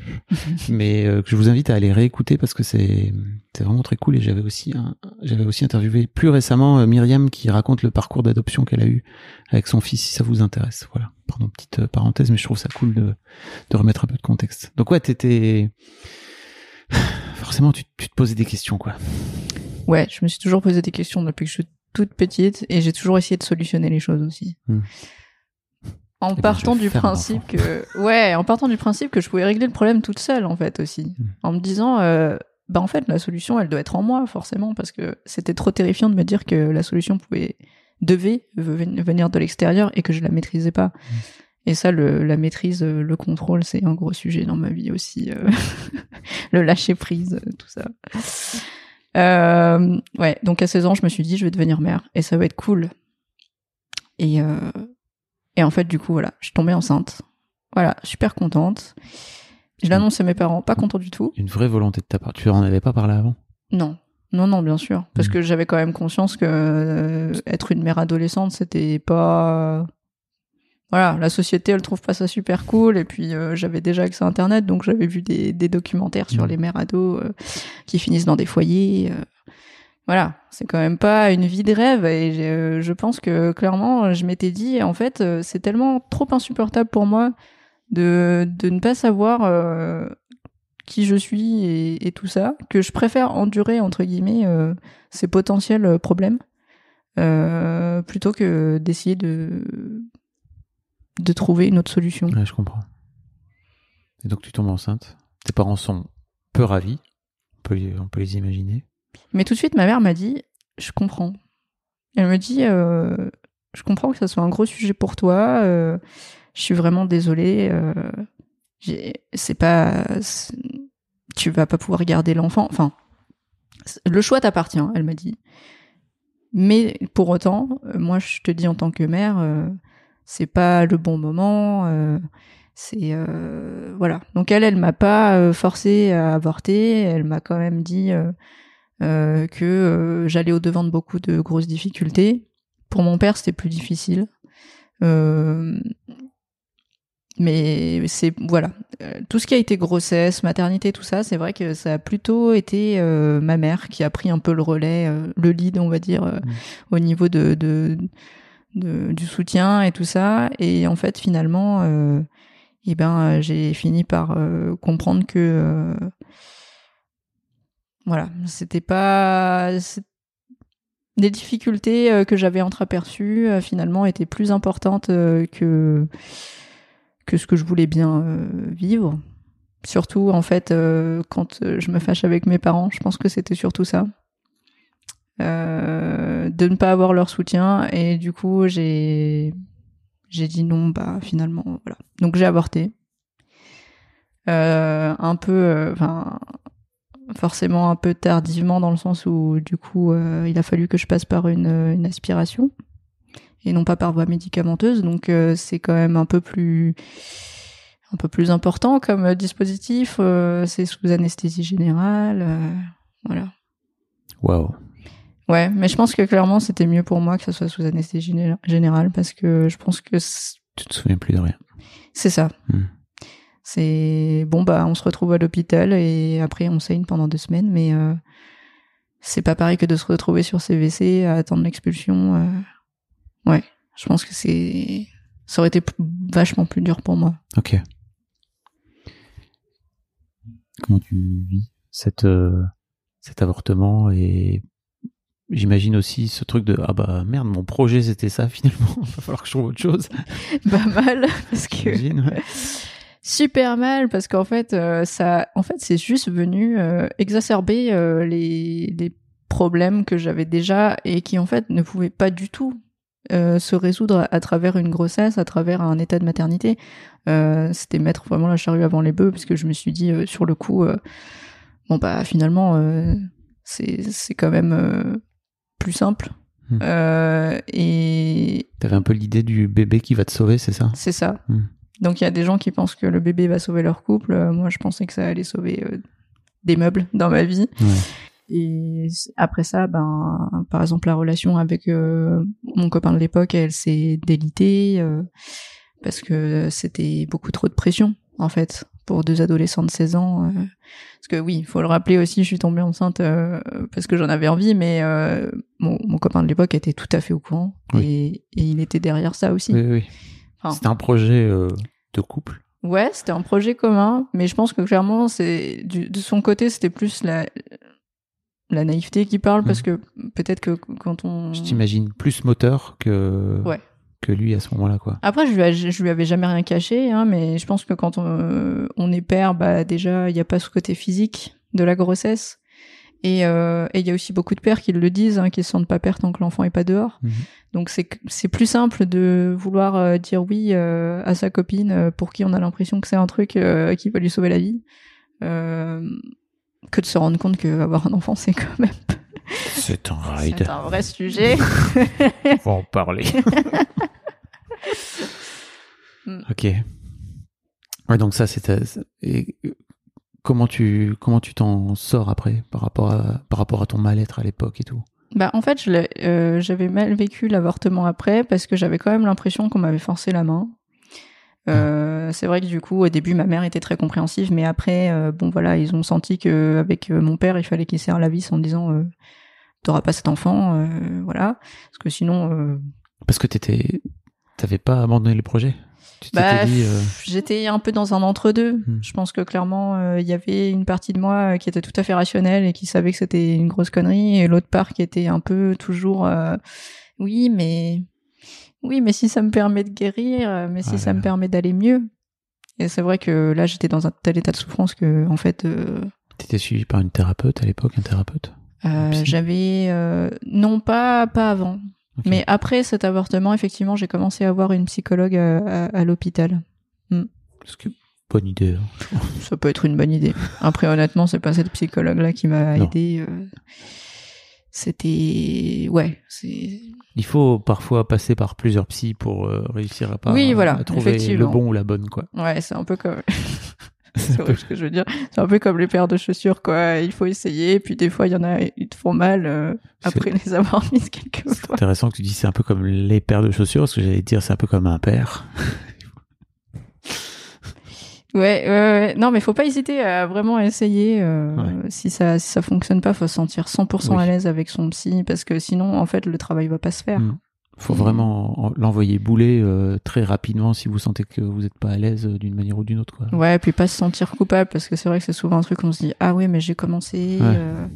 [SPEAKER 3] mais euh, que je vous invite à aller réécouter parce que c'est c'est vraiment très cool. Et j'avais aussi j'avais aussi interviewé plus récemment euh, Myriam qui raconte le parcours d'adoption qu'elle a eu avec son fils. Si ça vous intéresse, voilà. Pardon, petite euh, parenthèse, mais je trouve ça cool de de remettre un peu de contexte. Donc ouais, t'étais forcément tu, tu te posais des questions quoi.
[SPEAKER 2] Ouais, je me suis toujours posé des questions depuis que je suis toute petite et j'ai toujours essayé de solutionner les choses aussi.
[SPEAKER 3] Hmm.
[SPEAKER 2] En partant du principe que ouais, en partant du principe que je pouvais régler le problème toute seule en fait aussi,
[SPEAKER 3] Hmm.
[SPEAKER 2] en me disant euh, bah en fait la solution elle doit être en moi forcément parce que c'était trop terrifiant de me dire que la solution pouvait devait ve- venir de l'extérieur et que je la maîtrisais pas.
[SPEAKER 3] Hmm.
[SPEAKER 2] Et ça, le, la maîtrise, euh, le contrôle, c'est un gros sujet dans ma vie aussi. euh, (laughs) le lâcher prise, tout ça. Euh, ouais, donc à 16 ans, je me suis dit, je vais devenir mère et ça va être cool. Et, euh, et en fait, du coup, voilà, je suis tombée enceinte. Voilà, super contente. Je l'annonce à mes parents, pas content du tout.
[SPEAKER 3] Une vraie volonté de ta part. Tu en avais pas parlé avant?
[SPEAKER 2] Non, non, non, bien sûr. Parce
[SPEAKER 3] Mhm.
[SPEAKER 2] que j'avais quand même conscience que euh, être une mère adolescente, c'était pas. Voilà, la société, elle trouve pas ça super cool. Et puis, euh, j'avais déjà accès à Internet, donc j'avais vu des, des documentaires sur
[SPEAKER 3] Mhm.
[SPEAKER 2] les mères ados euh, qui finissent dans des foyers. Voilà, c'est quand même pas une vie de rêve. Et je pense que clairement, je m'étais dit, en fait, euh, c'est tellement trop insupportable pour moi de, ne pas savoir euh, qui je suis et, tout ça, que je préfère endurer, entre guillemets, euh, ces potentiels problèmes, plutôt que d'essayer de, trouver une autre solution.
[SPEAKER 3] Je comprends. Et donc tu tombes enceinte. Tes parents sont peu ravis. On peut les imaginer.
[SPEAKER 2] Mais tout de suite, ma mère m'a dit, je comprends. Elle me dit, euh, je comprends que ça soit un gros sujet pour toi. euh, je suis vraiment désolée. euh, c'est pas, tu vas pas pouvoir garder l'enfant. Enfin, le choix t'appartient. Elle m'a dit. Mais pour autant, euh, moi, je te dis en tant que mère, c'est pas le bon moment. c'est voilà. Donc elle, elle m'a pas forcé à avorter. Elle m'a quand même dit euh, que euh, j'allais au devant de beaucoup de grosses difficultés. Pour mon père, c'était plus difficile. Euh, mais c'est voilà, tout ce qui a été grossesse, maternité, tout ça, c'est vrai que ça a plutôt été ma mère qui a pris un peu le relais, le lead, on va dire, euh, au niveau de, de, de- du soutien et tout ça. Et en fait, finalement, eh ben, j'ai fini par comprendre que voilà, c'était pas les difficultés euh, que j'avais entreaperçues euh, finalement étaient plus importantes euh, que que ce que je voulais bien vivre. Surtout en fait quand je me fâche avec mes parents, je pense que c'était surtout ça. De ne pas avoir leur soutien et du coup j'ai dit non bah finalement voilà donc j'ai avorté un peu enfin forcément un peu tardivement dans le sens où du coup euh, il a fallu que je passe par une, une aspiration et non pas par voie médicamenteuse donc euh, c'est quand même un peu plus un peu plus important comme euh, dispositif euh, c'est sous anesthésie générale euh, voilà
[SPEAKER 3] Waouh.
[SPEAKER 2] ouais mais je pense que clairement c'était mieux pour moi que ça soit sous anesthésie géné- générale parce que je pense que
[SPEAKER 3] Tu te souviens plus de rien.
[SPEAKER 2] c'est ça
[SPEAKER 3] Hmm.
[SPEAKER 2] C'est bon bah on se retrouve à l'hôpital et après on saigne pendant deux semaines mais euh, c'est pas pareil que de se retrouver sur CVC à attendre l'expulsion euh. ouais je pense que c'est ça aurait été vachement plus dur pour moi
[SPEAKER 3] Ok. Comment tu vis cette, euh, cet avortement et j'imagine aussi ce truc de ah bah merde mon projet c'était ça (laughs) finalement va falloir que je trouve autre chose.
[SPEAKER 2] pas mal parce que
[SPEAKER 3] ouais.
[SPEAKER 2] Super mal parce qu'en fait euh, ça en fait c'est juste venu euh, exacerber euh, les, les problèmes que j'avais déjà et qui en fait ne pouvaient pas du tout se résoudre à, à travers une grossesse à travers un état de maternité c'était mettre vraiment la charrue avant les bœufs parce que je me suis dit sur le coup bon bah finalement c'est quand même plus simple
[SPEAKER 3] Hmm.
[SPEAKER 2] Euh, et
[SPEAKER 3] T'avais un peu l'idée du bébé qui va te sauver, c'est ça?
[SPEAKER 2] C'est ça.
[SPEAKER 3] Hmm.
[SPEAKER 2] Donc il y a des gens qui pensent que le bébé va sauver leur couple. Euh, moi, je pensais que ça allait sauver euh, des meubles dans ma vie.
[SPEAKER 3] Ouais.
[SPEAKER 2] Et après ça, ben, par exemple, la relation avec euh, mon copain de l'époque, elle s'est délitée euh, parce que c'était beaucoup trop de pression, en fait, pour deux adolescents de 16 ans. euh. parce que oui, il faut le rappeler aussi, je suis tombée enceinte parce que j'en avais envie, mais mon, mon copain de l'époque était tout à fait au courant
[SPEAKER 3] Oui.
[SPEAKER 2] et, et il était derrière ça aussi.
[SPEAKER 3] Oui, oui.
[SPEAKER 2] Enfin,
[SPEAKER 3] C'était un projet euh, de couple?
[SPEAKER 2] Ouais, c'était un projet commun, mais je pense que clairement, c'est du- de son côté, c'était plus la la naïveté qui parle, parce que peut-être que quand on.
[SPEAKER 3] Je t'imagine plus moteur que
[SPEAKER 2] Ouais.
[SPEAKER 3] que lui à ce moment-là quoi.
[SPEAKER 2] Après, je lui, je lui avais jamais rien caché, hein, mais je pense que quand on, on est père, bah déjà, il n'y a pas ce côté physique de la grossesse. Et euh, et il y a aussi beaucoup de pères qui le disent, hein, qui se sentent pas pères tant que l'enfant est pas dehors.
[SPEAKER 3] Mhm.
[SPEAKER 2] Donc c'est c'est plus simple de vouloir euh, dire oui euh, à sa copine pour qui on a l'impression que c'est un truc euh, qui va lui sauver la vie, que de se rendre compte qu'avoir un enfant c'est quand même (laughs)
[SPEAKER 3] C'est un
[SPEAKER 2] c'est un vrai sujet. (laughs)
[SPEAKER 3] On va en parler. (laughs) Ok. Ouais, donc ça, c'était. Comment tu comment tu t'en sors après par rapport à par rapport à ton mal-être à l'époque et tout?
[SPEAKER 2] Bah en fait, euh, j'avais mal vécu l'avortement après parce que j'avais quand même l'impression qu'on m'avait forcé la main. Euh, c'est vrai que du coup, au début, ma mère était très compréhensive, mais après, euh, bon voilà, ils ont senti que avec mon père, il fallait qu'il serre la vis en disant, euh, t'auras pas cet enfant, voilà, parce que sinon,
[SPEAKER 3] Parce que t'étais t'avais pas abandonné le projet? Tu
[SPEAKER 2] bah,
[SPEAKER 3] dit. euh,
[SPEAKER 2] j'étais un peu dans un entre-deux.
[SPEAKER 3] Hmm.
[SPEAKER 2] Je pense que clairement, euh, il y avait une partie de moi euh, qui était tout à fait rationnelle et qui savait que c'était une grosse connerie, et l'autre part qui était un peu toujours, euh, oui, mais oui, mais si ça me permet de guérir, euh, mais si
[SPEAKER 3] Ah
[SPEAKER 2] ça
[SPEAKER 3] là
[SPEAKER 2] me permet d'aller mieux. Et c'est vrai que là, j'étais dans un tel état de souffrance que, en fait, euh,
[SPEAKER 3] T'étais suivi par une thérapeute à l'époque, un thérapeute?
[SPEAKER 2] Euh. J'avais euh, non pas pas avant, Mais après cet avortement, effectivement, j'ai commencé à voir une psychologue à, à- à l'hôpital.
[SPEAKER 3] Parce que bonne idée. hein. (laughs)
[SPEAKER 2] Ça peut être une bonne idée. Après, honnêtement, c'est pas cette psychologue-là qui m'a aidé. euh, C'était ouais,
[SPEAKER 3] Il faut parfois passer par plusieurs psys pour euh, réussir à, pas,
[SPEAKER 2] Oui, voilà,
[SPEAKER 3] à trouver le bon ou la bonne quoi.
[SPEAKER 2] ouais, c'est un peu comme (laughs) (laughs) c'est ce que je veux dire. C'est un peu comme les paires de chaussures, quoi. Il faut essayer, puis des fois, il y en a, ils te font mal euh,
[SPEAKER 3] C'est-
[SPEAKER 2] après (laughs) les avoir mises quelques
[SPEAKER 3] C'est
[SPEAKER 2] fois.
[SPEAKER 3] intéressant que tu dis c'est un peu comme les paires de chaussures, parce que j'allais dire c'est un peu comme un père. (laughs)
[SPEAKER 2] Ouais, ouais, ouais. Non, mais faut pas hésiter à vraiment essayer. euh,
[SPEAKER 3] Ouais.
[SPEAKER 2] Si ça, si ça fonctionne pas, faut se sentir 100%
[SPEAKER 3] Oui.
[SPEAKER 2] à l'aise avec son psy, parce que sinon, en fait, le travail va pas se faire.
[SPEAKER 3] Mm. Faut vraiment en- l'envoyer bouler euh, très rapidement si vous sentez que vous n'êtes pas à l'aise euh, d'une manière ou d'une autre. Quoi.
[SPEAKER 2] Ouais, puis pas se sentir coupable, parce que c'est vrai que c'est souvent un truc où on se dit, ah oui, mais j'ai commencé,
[SPEAKER 3] Ouais.
[SPEAKER 2] euh,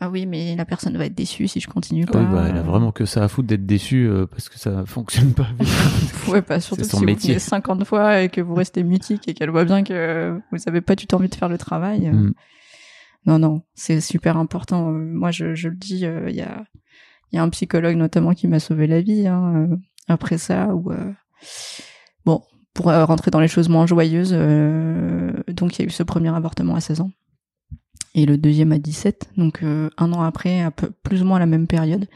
[SPEAKER 2] ah oui, mais la personne va être déçue si je continue
[SPEAKER 3] Ah
[SPEAKER 2] pas.
[SPEAKER 3] oui, bah, elle a vraiment que ça à foutre d'être déçu euh, parce que ça (laughs) fonctionne pas. (laughs)
[SPEAKER 2] Ouais, pas surtout
[SPEAKER 3] C'est
[SPEAKER 2] si
[SPEAKER 3] son
[SPEAKER 2] vous venez 50 fois et que vous restez mutique et qu'elle voit bien que vous avez pas du tout envie de faire le travail.
[SPEAKER 3] Mm.
[SPEAKER 2] Non, non, c'est super important. Moi, je, je le dis, il y, a, il y a un psychologue notamment qui m'a sauvé la vie hein, euh, après ça. Euh, bon, pour euh, rentrer dans les choses moins joyeuses, donc il y a eu ce premier avortement à 16 ans et le deuxième à 17, donc un an après, à peu, plus ou moins à la même période.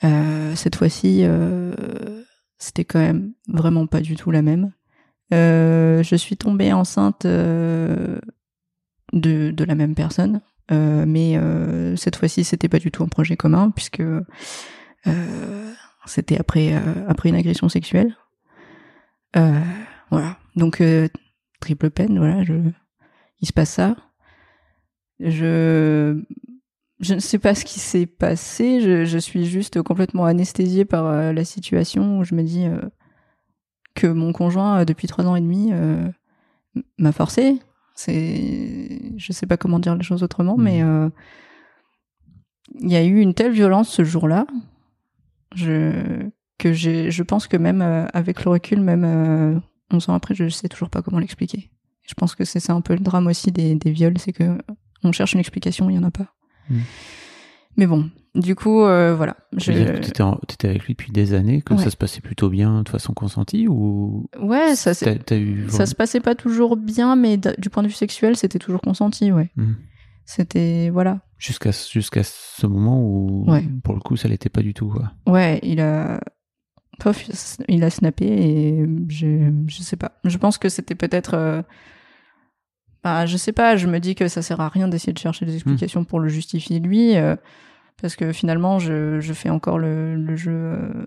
[SPEAKER 2] Cette fois-ci, c'était quand même vraiment pas du tout la même. Je suis tombée enceinte de, la même personne, mais euh, cette fois-ci, c'était pas du tout un projet commun puisque euh, c'était après euh, après une agression sexuelle. Euh, voilà, donc euh, triple peine. Voilà, il se passe ça. Je je ne sais pas ce qui s'est passé. Je, je suis juste complètement anesthésiée par euh, la situation où je me dis euh, que mon conjoint, euh, depuis trois ans et demi, euh, m'a forcé. C'est, je sais pas comment dire les choses autrement,
[SPEAKER 3] Mhm.
[SPEAKER 2] mais euh, il y a eu une telle violence ce jour-là, je, que j'ai, je pense que même euh, avec le recul, même euh, 11 ans après, je sais toujours pas comment l'expliquer. Je pense que c'est ça un peu le drame aussi des, des viols, c'est que on cherche une explication, il y en a pas.
[SPEAKER 3] Mhm.
[SPEAKER 2] Mais bon, du coup, euh, voilà.
[SPEAKER 3] Tu
[SPEAKER 2] Je...
[SPEAKER 3] t'étais, en- avec lui depuis des années, que
[SPEAKER 2] Ouais.
[SPEAKER 3] ça se passait plutôt bien de façon consentie ou
[SPEAKER 2] Ouais, ça,
[SPEAKER 3] t'as, t'as eu
[SPEAKER 2] ça se passait pas toujours bien, mais du point de vue sexuel, c'était toujours consenti, ouais.
[SPEAKER 3] Mhm.
[SPEAKER 2] C'était, voilà.
[SPEAKER 3] jusqu'à jusqu'à ce moment où
[SPEAKER 2] Ouais.
[SPEAKER 3] pour le coup ça l'était pas du tout quoi.
[SPEAKER 2] Ouais, il a. Pof, il a snappé et je, je sais pas. Je pense que c'était peut-être. euh, Bah, je sais pas, je me dis que ça sert à rien d'essayer de chercher des explications pour le justifier lui, euh, parce que finalement, je, je fais encore le, le jeu euh,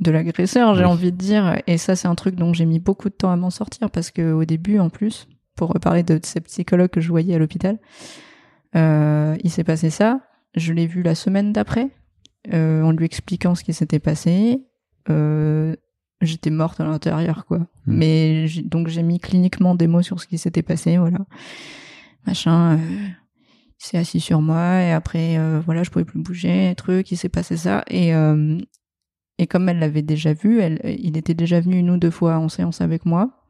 [SPEAKER 2] de l'agresseur, j'ai
[SPEAKER 3] Oui.
[SPEAKER 2] envie de dire. Et ça, c'est un truc dont j'ai mis beaucoup de temps à m'en sortir, parce que au début, en plus, pour reparler de ces psychologues que je voyais à l'hôpital, euh, il s'est passé ça. Je l'ai vu la semaine d'après, euh, en lui expliquant ce qui s'était passé. Euh, J'étais morte à l'intérieur, quoi.
[SPEAKER 3] Hmm.
[SPEAKER 2] Mais donc j'ai mis cliniquement des mots sur ce qui s'était passé, voilà. Machin. Euh, il s'est assis sur moi et après, euh, voilà, je pouvais plus bouger, truc. Il s'est passé ça et euh, et comme elle l'avait déjà vu, elle, il était déjà venu une ou deux fois en séance avec moi.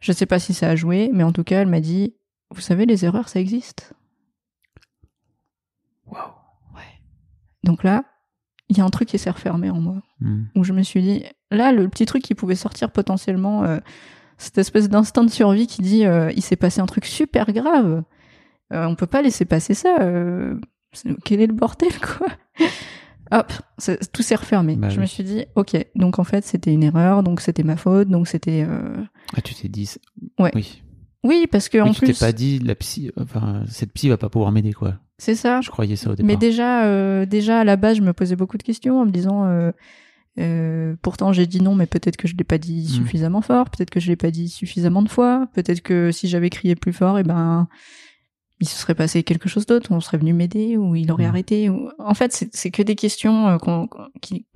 [SPEAKER 2] Je sais pas si ça a joué, mais en tout cas, elle m'a dit, vous savez, les erreurs, ça existe.
[SPEAKER 3] Waouh.
[SPEAKER 2] Ouais. Donc là, il y a un truc qui s'est refermé en moi,
[SPEAKER 3] Mhm.
[SPEAKER 2] où je me suis dit, là, le petit truc qui pouvait sortir potentiellement, euh, cette espèce d'instinct de survie qui dit, euh, il s'est passé un truc super grave. Euh, on peut pas laisser passer ça. euh, quel est le bordel, (laughs) quoi? Hop, tout s'est refermé.
[SPEAKER 3] Bah
[SPEAKER 2] je
[SPEAKER 3] oui.
[SPEAKER 2] me suis dit, ok, donc en fait, c'était une erreur, donc c'était ma faute, donc c'était... euh,
[SPEAKER 3] Ah tu t'es dit
[SPEAKER 2] Ouais.
[SPEAKER 3] oui.
[SPEAKER 2] Oui, parce que
[SPEAKER 3] Oui,
[SPEAKER 2] en
[SPEAKER 3] tu
[SPEAKER 2] plus,
[SPEAKER 3] t'es pas dit la psy enfin cette psy va pas pouvoir m'aider quoi.
[SPEAKER 2] c'est ça.
[SPEAKER 3] Je croyais ça au départ.
[SPEAKER 2] Mais déjà, euh, déjà à la base, je me posais beaucoup de questions en me disant. euh, euh, pourtant, j'ai dit non, mais peut-être que je l'ai pas dit
[SPEAKER 3] Mm.
[SPEAKER 2] suffisamment fort, peut-être que je l'ai pas dit suffisamment de fois, peut-être que si j'avais crié plus fort, et ben, il se serait passé quelque chose d'autre, on serait venu m'aider, ou il aurait
[SPEAKER 3] Mm.
[SPEAKER 2] arrêté. Ou... En fait, c'est c'est que des questions euh, qui,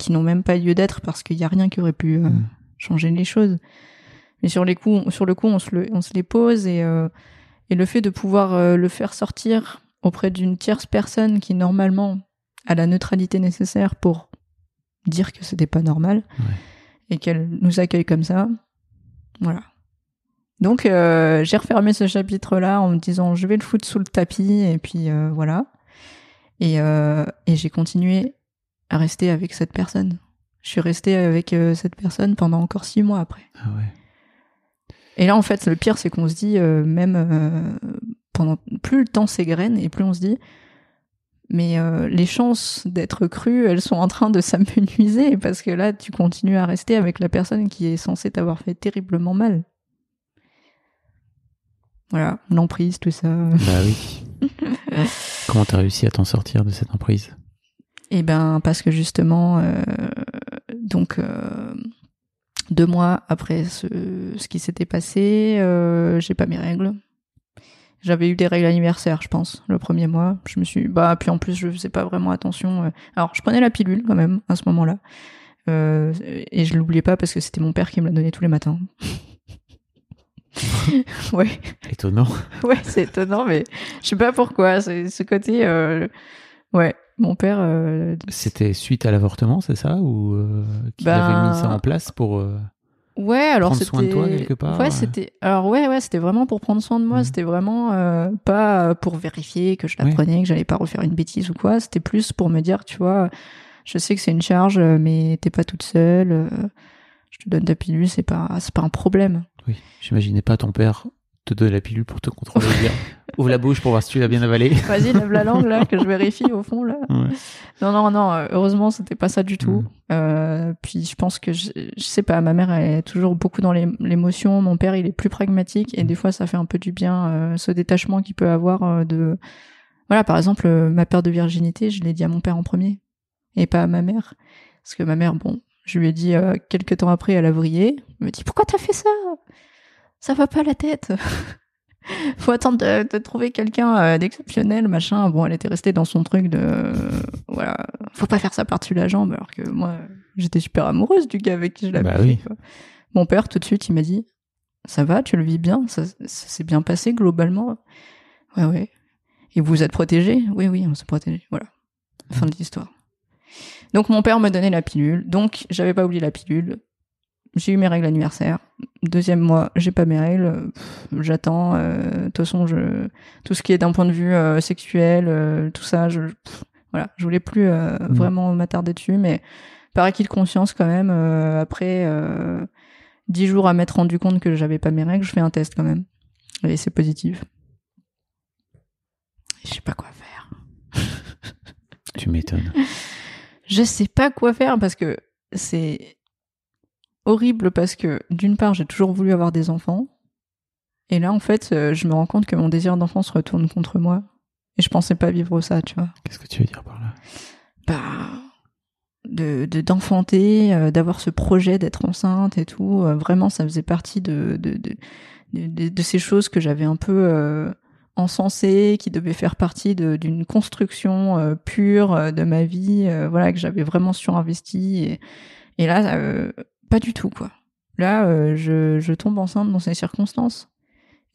[SPEAKER 2] qui n'ont même pas lieu d'être parce qu'il y a rien qui aurait pu euh,
[SPEAKER 3] Mm.
[SPEAKER 2] changer les choses. Mais sur les coups, sur le coup, on se, le- on se les pose et, euh, et le fait de pouvoir euh, le faire sortir auprès d'une tierce personne qui normalement a la neutralité nécessaire pour dire que c'était pas normal
[SPEAKER 3] Ouais.
[SPEAKER 2] et qu'elle nous accueille comme ça, voilà. Donc euh, j'ai refermé ce chapitre-là en me disant je vais le foutre sous le tapis et puis euh, voilà. Et, euh, et j'ai continué à rester avec cette personne. Je suis restée avec cette personne pendant encore six mois après.
[SPEAKER 3] Ah ouais.
[SPEAKER 2] Et là, en fait, le pire, c'est qu'on se dit, même pendant plus le temps s'égrène et plus on se dit, mais les chances d'être cru, elles sont en train de s'amenuiser parce que là, tu continues à rester avec la personne qui est censée t'avoir fait terriblement mal. Voilà, l'emprise, tout ça.
[SPEAKER 3] Bah oui. (laughs) Comment t'as réussi à t'en sortir de cette emprise?
[SPEAKER 2] Et ben, parce que justement, euh, donc euh, deux mois après ce, ce qui s'était passé, euh, j'ai pas mes règles. J'avais eu des règles anniversaires, je pense, le premier mois. Je me suis, bah, puis en plus, je faisais pas vraiment attention. Alors, je prenais la pilule quand même à ce moment-là, et je l'oubliais pas parce que c'était mon père qui me la donnait tous les matins. (laughs) ouais.
[SPEAKER 3] Étonnant. (laughs)
[SPEAKER 2] Ouais, c'est étonnant, mais je sais pas pourquoi. C'est ce côté. euh, Ouais, mon père. euh,
[SPEAKER 3] C'était suite à l'avortement, c'est ça? Ou euh, qu'il
[SPEAKER 2] Ben,
[SPEAKER 3] avait mis ça en place pour. euh,
[SPEAKER 2] Ouais, alors
[SPEAKER 3] Prendre soin de toi, quelque part,
[SPEAKER 2] Ouais, c'était. Alors ouais, ouais, c'était vraiment pour prendre soin de moi.
[SPEAKER 3] Mhm.
[SPEAKER 2] C'était vraiment euh, pas pour vérifier que je la
[SPEAKER 3] Oui.
[SPEAKER 2] prenais, que j'allais pas refaire une bêtise ou quoi. C'était plus pour me dire, tu vois, je sais que c'est une charge, mais t'es pas toute seule. euh, Je te donne ta pilule, c'est pas, c'est pas un problème.
[SPEAKER 3] Oui, j'imaginais pas ton père te donner la pilule pour te contrôler. (laughs) dire, Ouvre la bouche pour voir si tu l'as bien avalé. (laughs)
[SPEAKER 2] Vas-y, lève la langue là, que je vérifie au fond là.
[SPEAKER 3] Ouais.
[SPEAKER 2] Non, non, non. euh, Heureusement, c'était pas ça du tout.
[SPEAKER 3] Mhm.
[SPEAKER 2] Euh, puis je pense que je, je sais pas, ma mère elle est toujours beaucoup dans l'é- l'émotion. Mon père, il est plus pragmatique et
[SPEAKER 3] Mhm.
[SPEAKER 2] des fois, ça fait un peu du bien euh, ce détachement qu'il peut avoir euh, de. Voilà, par exemple, ma perte de virginité, je l'ai dit à mon père en premier et pas à ma mère, parce que ma mère, bon, je lui ai dit euh, quelques temps après, elle a vrillé. Elle me dit pourquoi t'as fait ça? Ça va pas la tête. (laughs) Faut attendre de, de trouver quelqu'un euh, d'exceptionnel, machin. Bon, elle était restée dans son truc de euh, voilà, faut pas faire ça par-dessus la jambe, alors que moi, j'étais super amoureuse du gars avec qui je l'avais
[SPEAKER 3] Bah
[SPEAKER 2] fait,
[SPEAKER 3] oui.
[SPEAKER 2] quoi. Mon père, tout de suite, il m'a dit ça va, tu le vis bien, ça, ça s'est bien passé globalement? Ouais, ouais. Et vous êtes protégés? Oui, oui, on s'est protégés. Voilà. Fin de l'histoire. Donc mon père me donnait la pilule. Donc j'avais pas oublié la pilule. J'ai eu mes règles anniversaires. Deuxième mois, j'ai pas mes règles. J'attends. euh, De toute façon, je tout ce qui est d'un point de vue euh, sexuel, euh, tout ça, je pff, voilà, je voulais plus euh,
[SPEAKER 3] Mhm.
[SPEAKER 2] vraiment m'attarder dessus, mais par acquis de conscience quand même. après dix jours à m'être rendu compte que j'avais pas mes règles, je fais un test quand même. Et c'est positif. Je sais pas quoi faire.
[SPEAKER 3] Tu m'étonnes. (laughs)
[SPEAKER 2] Je sais pas quoi faire parce que c'est horrible parce que d'une part j'ai toujours voulu avoir des enfants. Et là en fait euh, je me rends compte que mon désir d'enfant se retourne contre moi. Et je pensais pas vivre ça tu vois.
[SPEAKER 3] Qu'est-ce que tu veux dire par là?
[SPEAKER 2] Bah de de- d'enfanter euh, d'avoir ce projet d'être enceinte et tout. Euh, vraiment ça faisait partie de de de, de, de- de ces choses que j'avais un peu euh, encensées qui devaient faire partie d'une construction euh, pure euh, de ma vie euh, voilà que j'avais vraiment surinvesti et là pas du tout quoi. Là je je tombe enceinte dans ces circonstances.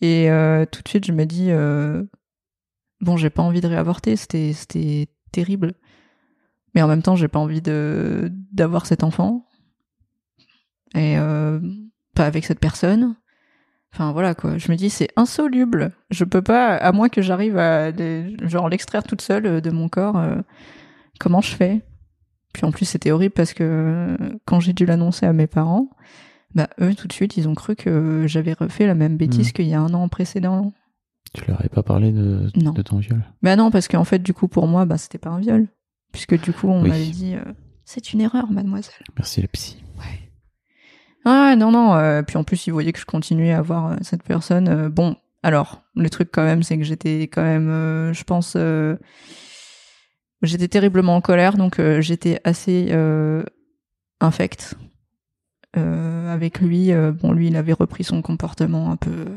[SPEAKER 2] Et tout de suite je me dis bon j'ai pas envie de réavorter c'était terrible. Mais en même temps j'ai pas envie de d'avoir cet enfant. Et pas avec cette personne enfin voilà quoi je me dis c'est insoluble je peux pas à moins que j'arrive à les- genre l'extraire toute seule euh, de mon corps euh, comment je fais? Puis en plus c'était horrible parce que euh, quand j'ai dû l'annoncer à mes parents bah eux tout de suite ils ont cru que j'avais refait la même bêtise
[SPEAKER 3] Mhm.
[SPEAKER 2] qu'il y a un an précédent
[SPEAKER 3] Tu leur avais pas parlé de,
[SPEAKER 2] Non.
[SPEAKER 3] de ton viol?
[SPEAKER 2] Bah non, parce qu'en fait, du coup, pour moi, bah, c'était pas un viol. Puisque du coup, on
[SPEAKER 3] Oui.
[SPEAKER 2] m'avait dit, euh, c'est une erreur, mademoiselle.
[SPEAKER 3] Merci la psy.
[SPEAKER 2] Ah non, non. euh, puis en plus, ils voyaient que je continuais à voir euh, cette personne. euh, bon, alors, le truc quand même, c'est que j'étais quand même, je pense, j'étais terriblement en colère, donc j'étais assez euh, infecte avec lui. bon, lui, il avait repris son comportement un peu,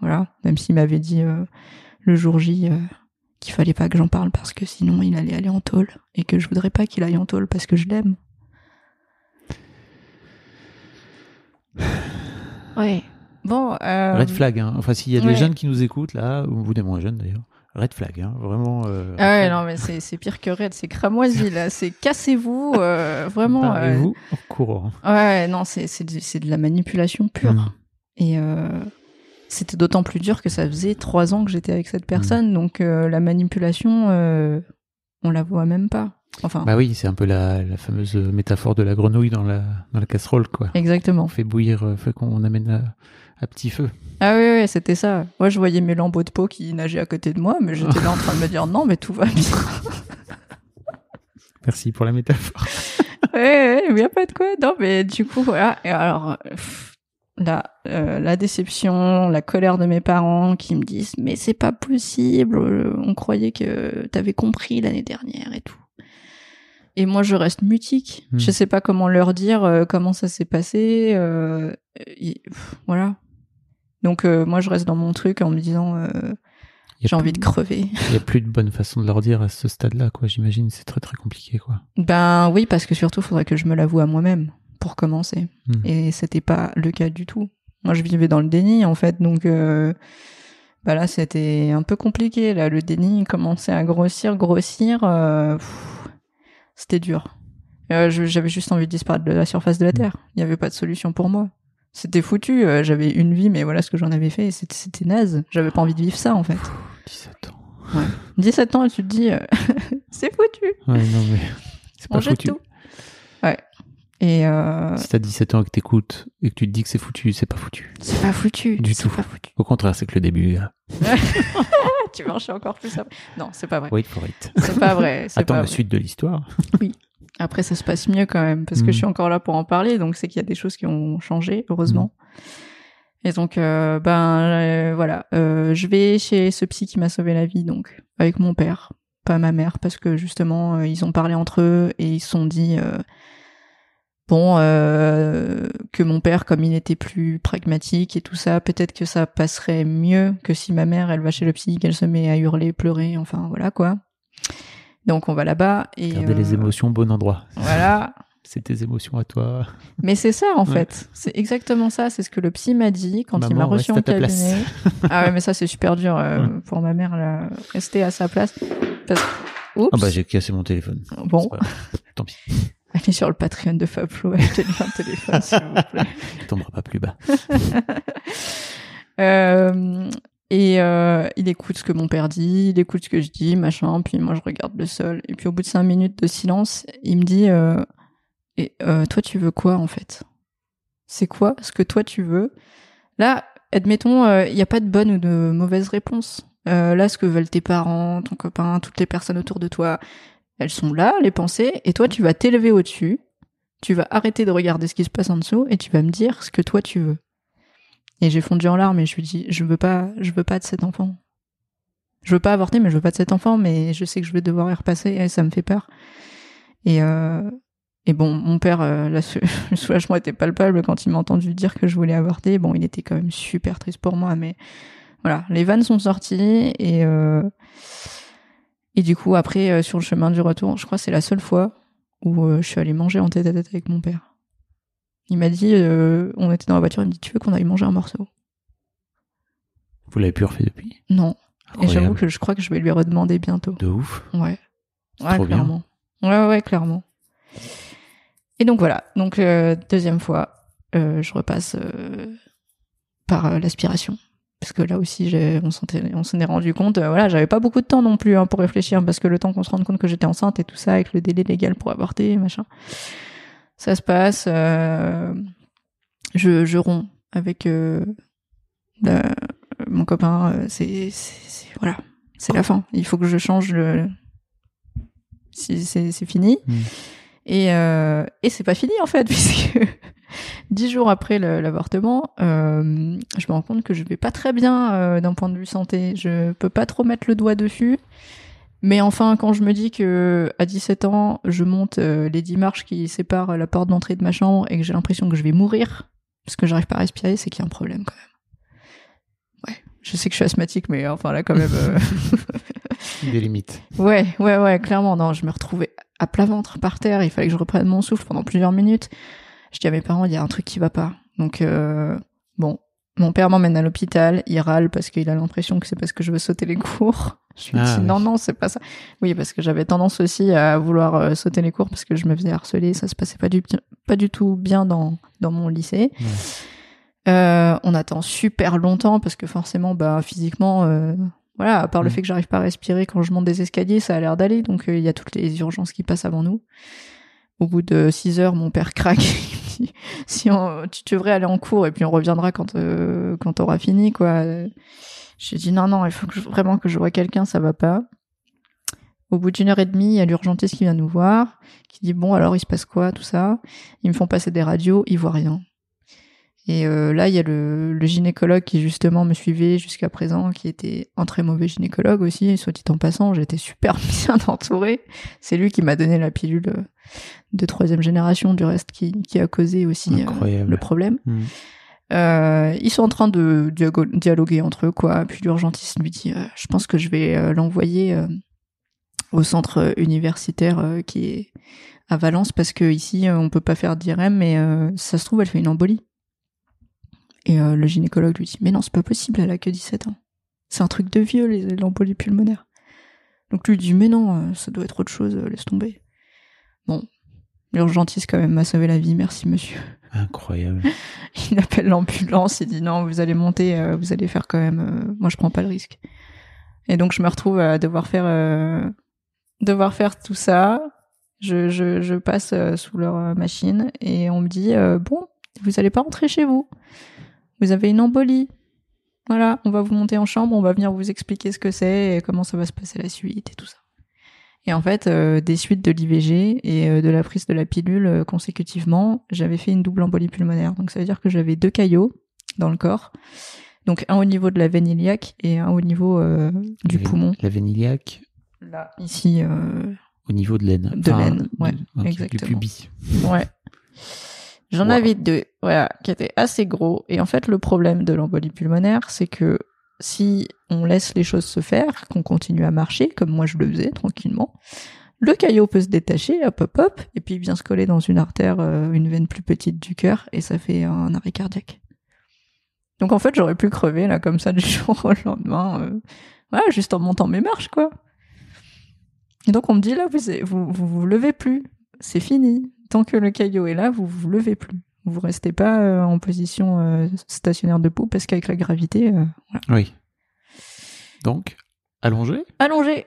[SPEAKER 2] voilà, même s'il m'avait dit le jour J qu'il fallait pas que j'en parle parce que sinon il allait aller en tôle et que je voudrais pas qu'il aille en tôle parce que je l'aime. Ouais. Bon. Euh...
[SPEAKER 3] Red flag, hein. Enfin, s'il y a des
[SPEAKER 2] ouais.
[SPEAKER 3] jeunes qui nous écoutent là, ou vous des moins jeunes d'ailleurs, red flag, hein. Vraiment. euh,
[SPEAKER 2] Ah ouais, non, mais c'est pire que Red, c'est cramoisi, là. C'est cassez-vous, euh, vraiment. euh,
[SPEAKER 3] Barrez-vous en courant.
[SPEAKER 2] Ouais, non, c'est c'est de, c'est de la manipulation pure.
[SPEAKER 3] Mm.
[SPEAKER 2] Et c'était d'autant plus dur que ça faisait trois ans que j'étais avec cette personne. Donc euh, la manipulation, on la voit même pas. Enfin,
[SPEAKER 3] Bah oui, c'est un peu la, la fameuse métaphore de la grenouille dans la, dans la casserole, quoi.
[SPEAKER 2] exactement.
[SPEAKER 3] On fait bouillir, euh, fait qu'on amène à, à petit feu.
[SPEAKER 2] Ah oui, oui, c'était ça. Moi, je voyais mes lambeaux de peau qui nageaient à côté de moi, mais j'étais là en train de me dire non, mais tout va bien. (laughs)
[SPEAKER 3] Merci pour la métaphore. (laughs)
[SPEAKER 2] ouais, ouais, il y a pas de quoi. Non, mais du coup, voilà. Et alors, pff, la, euh, la déception, la colère de mes parents qui me disent mais c'est pas possible, euh, on croyait que t'avais compris l'année dernière et tout. Et moi, je reste mutique.
[SPEAKER 3] Hmm.
[SPEAKER 2] Je sais pas comment leur dire euh, comment ça s'est passé. euh, et, pff, voilà. Donc euh, moi, je reste dans mon truc en me disant j'ai envie de crever.
[SPEAKER 3] Il n'y a plus de bonne façon de leur dire à ce stade-là, quoi. J'imagine, c'est très très compliqué, quoi.
[SPEAKER 2] Ben oui, parce que surtout, faudrait que je me l'avoue à moi-même pour commencer.
[SPEAKER 3] Hmm.
[SPEAKER 2] Et c'était pas le cas du tout. Moi, je vivais dans le déni, en fait, donc bah là, c'était un peu compliqué. Là, le déni commençait à grossir, grossir. pff, c'était dur. Euh, J'avais juste envie de disparaître de la surface de la Terre. Il n'y avait pas de solution pour moi. C'était foutu. euh, J'avais une vie, mais voilà ce que j'en avais fait. C'était naze. J'avais pas envie de vivre ça, en fait.
[SPEAKER 3] 17 ans.
[SPEAKER 2] 17 ans, et tu te dis, euh, (laughs) c'est foutu.
[SPEAKER 3] Ouais, non, mais c'est pas
[SPEAKER 2] On jette
[SPEAKER 3] foutu.
[SPEAKER 2] tout. Et euh,
[SPEAKER 3] Si t'as 17 ans et que t'écoutes et que tu te dis que c'est foutu, c'est pas foutu.
[SPEAKER 2] c'est pas foutu.
[SPEAKER 3] Du
[SPEAKER 2] c'est
[SPEAKER 3] tout.
[SPEAKER 2] pas foutu.
[SPEAKER 3] Au contraire, c'est que le début. là. (laughs)
[SPEAKER 2] tu marches encore plus après. Non, c'est pas vrai.
[SPEAKER 3] Wait for it.
[SPEAKER 2] C'est pas vrai.
[SPEAKER 3] Attends
[SPEAKER 2] pas
[SPEAKER 3] la
[SPEAKER 2] vrai.
[SPEAKER 3] suite de l'histoire.
[SPEAKER 2] Après, ça se passe mieux quand même parce que
[SPEAKER 3] Mm.
[SPEAKER 2] je suis encore là pour en parler, donc c'est qu'il y a des choses qui ont changé, heureusement.
[SPEAKER 3] Mm.
[SPEAKER 2] Et donc, euh, ben euh, voilà, je vais chez ce psy qui m'a sauvé la vie, donc avec mon père, pas ma mère, parce que justement, ils ont parlé entre eux et ils se sont dit, bon, euh, que mon père, comme il était plus pragmatique et tout ça, peut-être que ça passerait mieux que si ma mère, elle va chez le psy, qu'elle se met à hurler, pleurer, enfin voilà quoi. Donc on va là-bas et
[SPEAKER 3] Garder les
[SPEAKER 2] euh,
[SPEAKER 3] émotions au bon endroit.
[SPEAKER 2] Voilà, (laughs)
[SPEAKER 3] C'est tes émotions à toi.
[SPEAKER 2] mais c'est ça en
[SPEAKER 3] Ouais.
[SPEAKER 2] fait. C'est exactement ça. C'est ce que le psy m'a dit quand il m'a reçu en
[SPEAKER 3] ta place.
[SPEAKER 2] cabinet. (laughs) ah ouais, mais ça c'est super dur euh, pour ma mère là, rester à sa place. Parce... Oups.
[SPEAKER 3] Ah bah j'ai cassé mon téléphone.
[SPEAKER 2] bon.
[SPEAKER 3] Tant pis. (laughs)
[SPEAKER 2] allez sur le Patreon de Fablo, (laughs) achetez-lui un téléphone s'il vous plaît. (laughs)
[SPEAKER 3] Il tombera pas plus bas. (laughs)
[SPEAKER 2] Euh, et euh, il écoute ce que mon père dit, il écoute ce que je dis, machin. Puis moi je regarde le sol. Et puis au bout de cinq minutes de silence, il me dit euh, et toi tu veux quoi en fait? C'est quoi ce que toi tu veux? Là, admettons, il n'y a pas de bonne ou de mauvaise réponse. Là, ce que veulent tes parents, ton copain, toutes les personnes autour de toi, elles sont là, les pensées, et toi tu vas t'élever au-dessus. Tu vas arrêter de regarder ce qui se passe en dessous et tu vas me dire ce que toi tu veux. Et j'ai fondu en larmes et je lui dis je veux pas je veux pas de cet enfant. Je veux pas avorter mais je veux pas de cet enfant mais je sais que je vais devoir y repasser et ça me fait peur. Et euh, et bon mon père euh, (laughs) le soulagement était palpable quand il m'a entendu dire que je voulais avorter. Bon il était quand même super triste pour moi mais voilà les vannes sont sorties et euh, et du coup après euh, sur le chemin du retour je crois que c'est la seule fois où euh, je suis allée manger en tête à tête avec mon père. Il m'a dit, euh, on était dans la voiture, il me dit, tu veux qu'on aille manger un morceau?
[SPEAKER 3] Vous l'avez plus refait depuis?
[SPEAKER 2] Non. Et j'avoue que je crois que je vais lui redemander bientôt.
[SPEAKER 3] De ouf.
[SPEAKER 2] Ouais. Ouais,
[SPEAKER 3] trop bien.
[SPEAKER 2] clairement. Ouais, ouais, clairement. Et donc voilà. Donc deuxième fois, je repasse par l'aspiration. Parce que là aussi, on s'en est, rendu compte. euh, voilà, j'avais pas beaucoup de temps non plus hein, pour réfléchir, parce que le temps qu'on se rende compte que j'étais enceinte et tout ça, avec le délai légal pour avorter, machin, ça se passe. euh, je, romps avec euh, mon copain. c'est, voilà, c'est la fin. Il faut que je change le. C'est, fini.
[SPEAKER 3] Mm.
[SPEAKER 2] Et, euh, et c'est pas fini en fait, (laughs) puisque dix jours après l'avortement, euh, je me rends compte que je vais pas très bien euh, d'un point de vue santé. Je peux pas trop mettre le doigt dessus. Mais enfin, quand je me dis que à 17 ans, je monte euh, les 10 marches qui séparent la porte d'entrée de ma chambre et que j'ai l'impression que je vais mourir parce que j'arrive pas à respirer, c'est qu'il y a un problème quand même. Ouais, je sais que je suis asthmatique, mais enfin là quand même. euh, (laughs)
[SPEAKER 3] Des limites.
[SPEAKER 2] Ouais, ouais, ouais, clairement. Non, je me retrouvais à plat ventre par terre. Il fallait que je reprenne mon souffle pendant plusieurs minutes. Je dis à mes parents, il y a un truc qui va pas. Donc, euh, bon, mon père m'emmène à l'hôpital. Il râle parce qu'il a l'impression que c'est parce que je veux sauter les cours. (laughs) Je lui
[SPEAKER 3] Ah,
[SPEAKER 2] dis, non,
[SPEAKER 3] oui.
[SPEAKER 2] non, c'est pas ça. Oui, parce que j'avais tendance aussi à vouloir euh, sauter les cours parce que je me faisais harceler. Ça se passait pas du, pas du tout bien dans, dans mon lycée. Euh, on attend super longtemps parce que forcément, bah, physiquement, euh, voilà, à part le
[SPEAKER 3] Mm.
[SPEAKER 2] fait que j'arrive pas à respirer quand je monte des escaliers, ça a l'air d'aller. Donc euh, il y a toutes les urgences qui passent avant nous. Au bout de 6 heures, mon père craque. (laughs) Dit, si on- tu devrais aller en cours et puis on reviendra quand euh, quand t'auras fini quoi. J'ai dit non non, il faut que je- vraiment que je vois quelqu'un, ça va pas. Au bout d'une heure et demie, il y a l'urgentiste qui vient nous voir, qui dit bon alors il se passe quoi tout ça? Ils me font passer des radios, ils voient rien. Et euh, là, il y a le, le gynécologue qui justement me suivait jusqu'à présent, qui était un très mauvais gynécologue aussi, soit dit en passant, j'étais super (laughs) bien entourée. C'est lui qui m'a donné la pilule euh, de troisième génération, du reste qui, qui a causé aussi euh, le problème.
[SPEAKER 3] Mm.
[SPEAKER 2] Euh, ils sont en train de dialoguer entre eux, quoi. Puis l'urgentiste lui dit, je pense que je vais l'envoyer au centre universitaire qui est à Valence parce que ici on peut pas faire d'IRM, mais ça se trouve elle fait une embolie. Et euh, le gynécologue lui dit, mais non c'est pas possible, elle a que 17 ans. C'est un truc de vieux les l'embolie pulmonaire. Donc lui dit, mais non, euh, ça doit être autre chose, euh, laisse tomber. Bon, l'urgentiste quand même m'a sauvé la vie, merci monsieur.
[SPEAKER 3] Incroyable. (laughs)
[SPEAKER 2] Il appelle l'ambulance, il dit non, vous allez monter, vous allez faire quand même. moi, je prends pas le risque. Et donc, je me retrouve à devoir faire, euh, devoir faire tout ça. Je, je, je passe sous leur machine et on me dit euh, bon, vous allez pas rentrer chez vous. Vous avez une embolie. Voilà, on va vous monter en chambre, on va venir vous expliquer ce que c'est et comment ça va se passer la suite et tout ça. Et en fait, euh, des suites de l'IVG et euh, de la prise de la pilule euh, consécutivement, j'avais fait une double embolie pulmonaire. Donc ça veut dire que j'avais deux caillots dans le corps. Donc un au niveau de la veine iliaque et un au niveau du
[SPEAKER 3] La-
[SPEAKER 2] poumon.
[SPEAKER 3] La veine iliaque
[SPEAKER 2] Là, ici,
[SPEAKER 3] au niveau de l'aine.
[SPEAKER 2] De l'aine, ouais, exactement.
[SPEAKER 3] Du pubis.
[SPEAKER 2] ouais. J'en
[SPEAKER 3] Wow.
[SPEAKER 2] avais deux, voilà, qui étaient assez gros. Et en fait, le problème de l'embolie pulmonaire, c'est que si on laisse les choses se faire, qu'on continue à marcher, comme moi je le faisais tranquillement, le caillot peut se détacher, hop hop hop, et puis vient se coller dans une artère, euh, une veine plus petite du cœur, et ça fait un arrêt cardiaque. Donc en fait, j'aurais pu crever là comme ça du (laughs) jour au lendemain, euh, voilà, juste en montant mes marches quoi. Et donc on me dit là, vous vous vous, vous levez plus, c'est fini. Tant que le caillot est là, vous vous levez plus. Vous restez pas euh, en position euh, stationnaire debout parce qu'avec la gravité, euh, voilà.
[SPEAKER 3] Oui. Donc, allongé?
[SPEAKER 2] Allongé,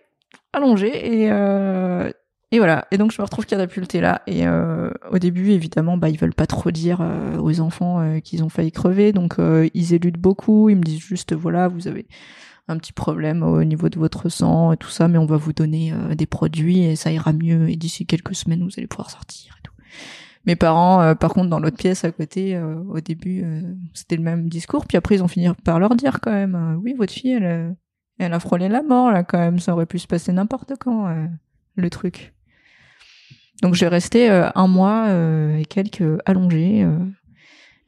[SPEAKER 2] allongé et euh, et voilà. Et donc je me retrouve catapultée là. Et euh, au début, évidemment, bah ils veulent pas trop dire euh, aux enfants euh, qu'ils ont failli crever, donc ils éludent beaucoup. Ils me disent juste voilà, vous avez un petit problème au niveau de votre sang et tout ça, mais on va vous donner euh, des produits et ça ira mieux. Et d'ici quelques semaines, vous allez pouvoir sortir et tout. Mes parents, euh, par contre, dans l'autre pièce à côté, euh, au début, euh, c'était le même discours. Puis après, ils ont fini par leur dire quand même, euh, oui, votre fille, elle, euh, elle a frôlé la mort là quand même. Ça aurait pu se passer n'importe quand, euh, le truc. Donc j'ai resté euh, un mois euh, et quelques allongés euh,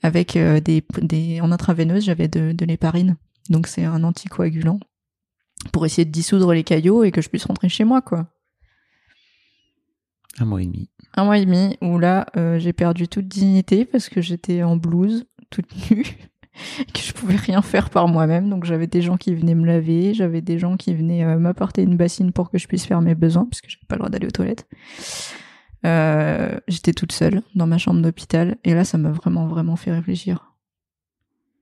[SPEAKER 2] avec euh, des, des en intraveineuse, j'avais de, de l'héparine. Donc c'est un anticoagulant pour essayer de dissoudre les caillots et que je puisse rentrer chez moi quoi.
[SPEAKER 3] Un mois et demi.
[SPEAKER 2] Un mois et demi où là euh, j'ai perdu toute dignité parce que j'étais en blouse toute nue et (laughs) que je pouvais rien faire par moi-même donc j'avais des gens qui venaient me laver j'avais des gens qui venaient euh, m'apporter une bassine pour que je puisse faire mes besoins parce que j'avais pas le droit d'aller aux toilettes euh, j'étais toute seule dans ma chambre d'hôpital et là ça m'a vraiment vraiment fait réfléchir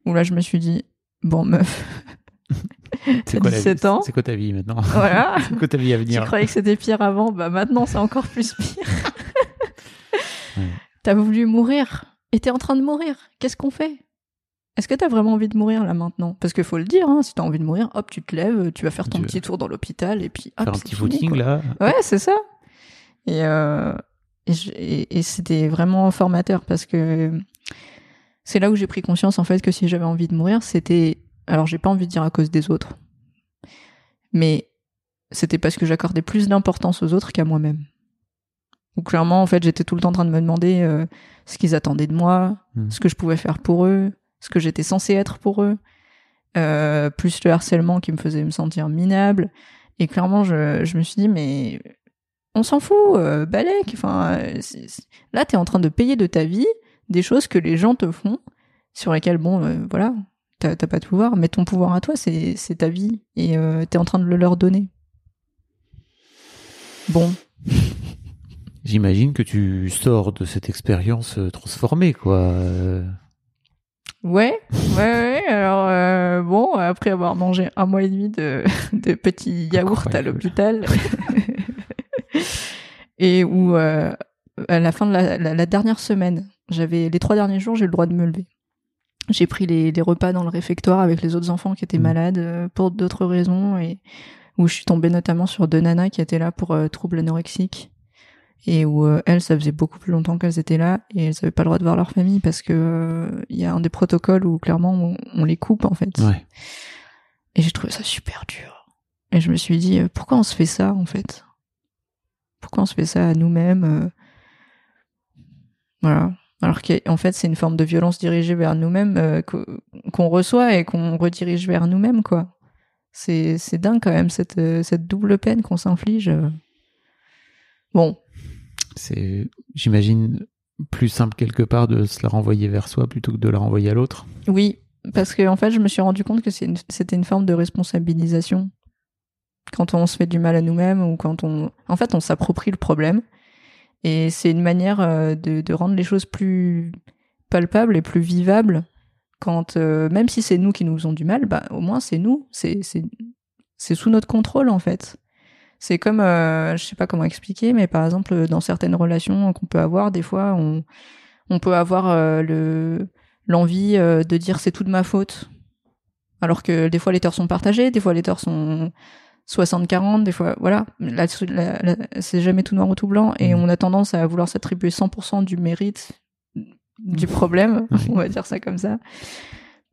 [SPEAKER 2] où là je me suis dit bon meuf (laughs)
[SPEAKER 3] C'est quoi, la
[SPEAKER 2] 17
[SPEAKER 3] vie
[SPEAKER 2] ans.
[SPEAKER 3] C'est quoi ta vie maintenant (laughs)
[SPEAKER 2] voilà
[SPEAKER 3] C'est quoi ta vie à
[SPEAKER 2] tu
[SPEAKER 3] venir
[SPEAKER 2] croyais que c'était pire avant, bah maintenant c'est encore plus pire. (laughs)
[SPEAKER 3] Ouais.
[SPEAKER 2] T'as voulu mourir et t'es en train de mourir. Qu'est-ce qu'on fait? Est-ce que t'as vraiment envie de mourir là maintenant? Parce qu'il faut le dire, hein, si t'as envie de mourir, hop, tu te lèves, tu vas faire ton
[SPEAKER 3] Tu-
[SPEAKER 2] petit tour dans l'hôpital et puis hop,
[SPEAKER 3] Faire un petit
[SPEAKER 2] fini,
[SPEAKER 3] footing
[SPEAKER 2] quoi.
[SPEAKER 3] là
[SPEAKER 2] Ouais, c'est ça. Et, euh, et- et c'était vraiment formateur parce que c'est là où j'ai pris conscience en fait que si j'avais envie de mourir, c'était alors j'ai pas envie de dire à cause des autres, mais c'était parce que j'accordais plus d'importance aux autres qu'à moi-même. Donc clairement en fait j'étais tout le temps en train de me demander euh, ce qu'ils attendaient de moi,
[SPEAKER 3] Hmm.
[SPEAKER 2] ce que je pouvais faire pour eux, ce que j'étais censé être pour eux, euh, plus le harcèlement qui me faisait me sentir minable. Et clairement, je, je me suis dit, mais on s'en fout, euh, balèque. Enfin, euh, là, t'es en train de payer de ta vie des choses que les gens te font, sur lesquelles, bon, euh, voilà, t'as pas de pouvoir, mais ton pouvoir à toi, c'est ta vie, et euh, t'es en train de le leur donner. Bon, (laughs)
[SPEAKER 3] J'imagine que tu sors de cette expérience euh, transformée, quoi.
[SPEAKER 2] Ouais, ouais, ouais. alors euh, bon, après avoir mangé un mois et demi de, (laughs) de petits yaourts à l'hôpital, (laughs) et où euh, à la fin de la, la- la dernière semaine, j'avais les trois derniers jours, j'ai le droit de me lever. J'ai pris les, les repas dans le réfectoire avec les autres enfants qui étaient
[SPEAKER 3] Mhm.
[SPEAKER 2] malades euh, pour d'autres raisons et où je suis tombée notamment sur deux nanas qui étaient là pour euh, troubles anorexiques et où euh, elles, ça faisait beaucoup plus longtemps qu'elles étaient là et elles avaient pas le droit de voir leur famille parce que euh, il y a un des protocoles où clairement on, on les coupe en fait.
[SPEAKER 3] Ouais.
[SPEAKER 2] Et j'ai trouvé ça super dur. Et je me suis dit, pourquoi on se fait ça, en fait? Pourquoi on se fait ça à nous-mêmes Voilà. Alors qu'en fait, c'est une forme de violence dirigée vers nous-mêmes euh, qu'o- qu'on reçoit et qu'on redirige vers nous-mêmes, quoi. C'est dingue quand même, cette, euh, cette double peine qu'on s'inflige. Bon,
[SPEAKER 3] C'est, j'imagine, plus simple quelque part de se la renvoyer vers soi plutôt que de la renvoyer à l'autre.
[SPEAKER 2] Oui, parce que en fait, je me suis rendu compte que c'est une- c'était une forme de responsabilisation. Quand on se fait du mal à nous-mêmes ou quand on, en fait, on s'approprie le problème. Et c'est une manière euh, de, rendre les choses plus palpables et plus vivables. Quand euh, même si c'est nous qui nous faisons du mal, bah au moins c'est nous, c'est c'est sous notre contrôle en fait. C'est comme, euh, je sais pas comment expliquer, mais par exemple dans certaines relations qu'on peut avoir, des fois on on peut avoir euh, le l'envie de dire c'est tout de ma faute. Alors que des fois les torts sont partagés, des fois les torts sont 60-40, des fois, voilà. Là, là- là, c'est jamais tout noir ou tout blanc et
[SPEAKER 3] Mhm.
[SPEAKER 2] on a tendance à vouloir s'attribuer 100% du mérite du problème, (laughs)
[SPEAKER 3] Oui.
[SPEAKER 2] on va dire ça comme ça.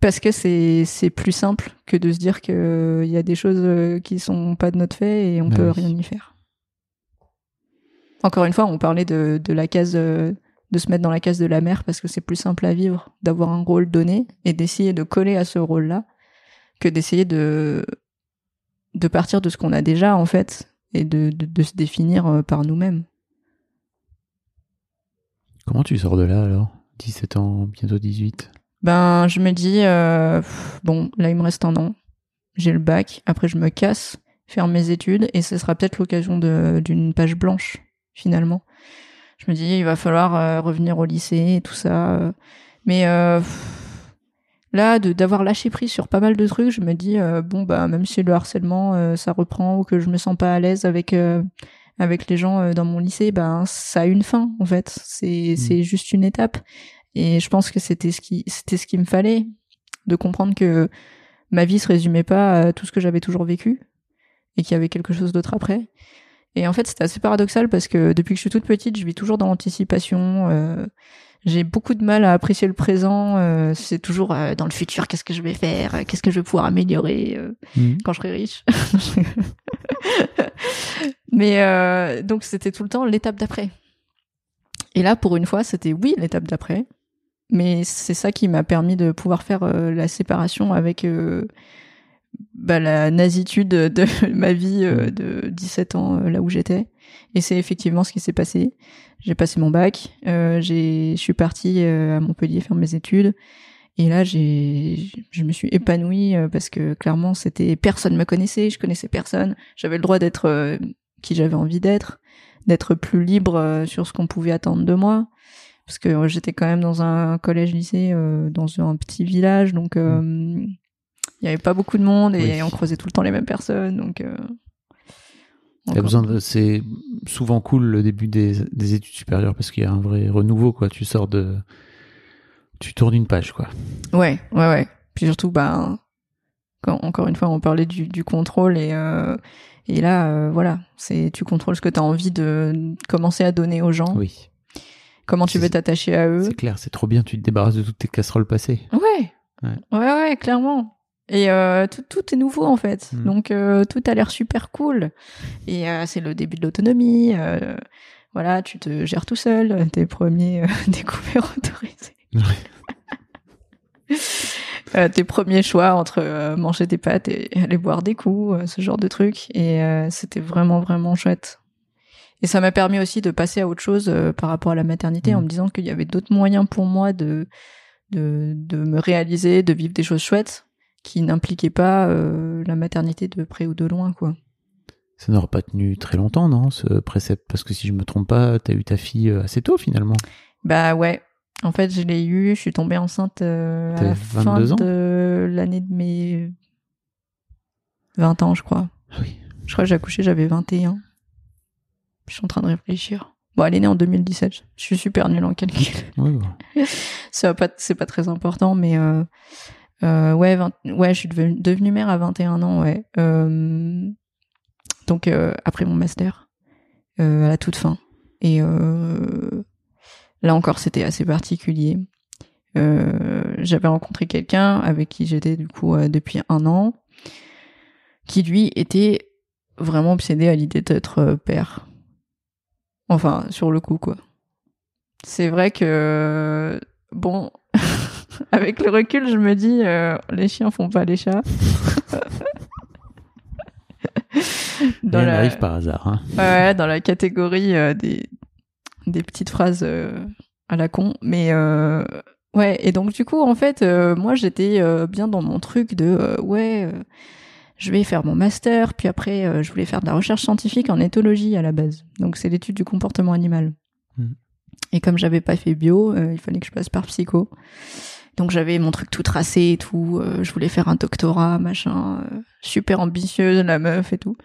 [SPEAKER 2] Parce que c'est c'est plus simple que de se dire que il y a des choses euh, qui sont pas de notre fait et on
[SPEAKER 3] Bah
[SPEAKER 2] peut
[SPEAKER 3] oui.
[SPEAKER 2] rien y faire. Encore une fois, on parlait de, de la case euh, de se mettre dans la case de la mère parce que c'est plus simple à vivre d'avoir un rôle donné et d'essayer de coller à ce rôle-là que d'essayer de de partir de ce qu'on a déjà en fait et de, de, de se définir euh, par nous-mêmes.
[SPEAKER 3] Comment tu sors de là alors? 17 ans, bientôt 18.
[SPEAKER 2] Ben, je me dis, euh, pff, bon, là, il me reste un an. J'ai le bac. Après, je me casse, faire mes études, et ce sera peut-être l'occasion d'une page blanche, finalement. Je me dis, il va falloir euh, revenir au lycée et tout ça. euh. Mais pff, là, de- d'avoir lâché prise sur pas mal de trucs, je me dis, euh, bon, bah, même si le harcèlement, euh, ça reprend, ou que je me sens pas à l'aise avec... euh, avec les gens dans mon lycée, ben ça a une fin en fait. C'est c'est juste une étape. Et je pense que c'était ce qui c'était ce qu'il me fallait de comprendre que ma vie se résumait pas à tout ce que j'avais toujours vécu et qu'il y avait quelque chose d'autre après. Et en fait, c'était assez paradoxal parce que depuis que je suis toute petite, je vis toujours dans l'anticipation. J'ai beaucoup de mal à apprécier le présent. euh, c'est toujours euh, dans le futur, qu'est-ce que je vais faire, euh, qu'est-ce que je vais pouvoir améliorer
[SPEAKER 3] Mhm.
[SPEAKER 2] quand je serai riche. (laughs) Mais donc c'était tout le temps l'étape d'après. Et là, pour une fois, c'était oui l'étape d'après, mais c'est ça qui m'a permis de pouvoir faire la séparation avec bah, la nasitude de (laughs) ma vie euh, de 17 ans euh, là où j'étais. Et c'est effectivement ce qui s'est passé. J'ai passé mon bac, euh, j'ai, je suis partie euh, à Montpellier faire mes études. Et là, j'ai, je me suis épanouie parce que clairement, c'était personne me connaissait, je connaissais personne. J'avais le droit d'être qui j'avais envie d'être, d'être plus libre sur ce qu'on pouvait attendre de moi. Parce que j'étais quand même dans un collège-lycée, euh, dans un petit village, donc euh, il y avait pas beaucoup de monde et
[SPEAKER 3] Oui.
[SPEAKER 2] on croisait tout le temps les mêmes personnes. Donc, euh,
[SPEAKER 3] besoin de, c'est souvent cool le début des, des études supérieures parce qu'il y a un vrai renouveau, quoi. Tu sors de, tu tournes une page, quoi.
[SPEAKER 2] Ouais, ouais, ouais. Puis surtout, bah, quand, encore une fois, on parlait du, du contrôle et, euh, et là, euh, voilà, c'est tu contrôles ce que tu as envie de commencer à donner aux gens,
[SPEAKER 3] Oui.
[SPEAKER 2] comment tu veux t'attacher à eux.
[SPEAKER 3] C'est clair, c'est trop bien. Tu te débarrasses de toutes tes casseroles passées.
[SPEAKER 2] Ouais.
[SPEAKER 3] Ouais.
[SPEAKER 2] ouais, ouais, clairement. Et euh, tout, tout est nouveau en fait,
[SPEAKER 3] Mm.
[SPEAKER 2] donc euh, tout a l'air super cool. Et euh, c'est le début de l'autonomie. voilà, tu te gères tout seul, tes premiers (laughs) découvertes autorisés. (laughs) Tes premiers choix entre manger des pâtes et aller boire des coups, ce genre de trucs. Et c'était vraiment, vraiment chouette. Et ça m'a permis aussi de passer à autre chose par rapport à la maternité
[SPEAKER 3] Mhm.
[SPEAKER 2] en me disant qu'il y avait d'autres moyens pour moi de, de, de me réaliser, de vivre des choses chouettes qui n'impliquaient pas euh, la maternité de près ou de loin, quoi.
[SPEAKER 3] Ça n'aura pas tenu très longtemps, non, ce précepte? Parce que si je me trompe pas, t'as eu ta fille euh, assez tôt, finalement.
[SPEAKER 2] Bah ouais. En fait, je l'ai eu, je suis tombée enceinte euh, à la fin
[SPEAKER 3] 22 ans?
[SPEAKER 2] de l'année de mes 20 ans, je crois.
[SPEAKER 3] Oui.
[SPEAKER 2] Je crois que j'ai accouché, j'avais 21. Je suis en train de réfléchir. Bon, elle est née en 2017. Je suis super nulle en calcul.
[SPEAKER 3] Oui, (laughs) oui.
[SPEAKER 2] Ça va pas, c'est pas très important, mais euh, euh, ouais, 20 ouais, je suis devenue, mère à 21 ans, ouais. Euh, donc euh, après mon master, euh, à la toute fin. Et euh, là encore, c'était assez particulier. J'avais rencontré quelqu'un avec qui j'étais du coup depuis un an, qui lui était vraiment obsédé à l'idée d'être père. Enfin, sur le coup, quoi. C'est vrai que bon, (laughs) avec le recul, je me dis, euh, les chiens font pas les chats. (laughs) Dans la-
[SPEAKER 3] n'arrive par hasard. Hein.
[SPEAKER 2] Ouais, dans la catégorie euh, des, des petites phrases euh, à la con. Mais ouais, et donc du coup, en fait, moi j'étais bien dans mon truc de ouais, je vais faire mon master, puis après je voulais faire de la recherche scientifique en éthologie à la base. Donc c'est l'étude du comportement animal.
[SPEAKER 3] Mhm.
[SPEAKER 2] Et comme j'avais pas fait bio, il fallait que je passe par psycho. Donc j'avais mon truc tout tracé et tout. euh, je voulais faire un doctorat, machin, euh, super ambitieuse la meuf et tout.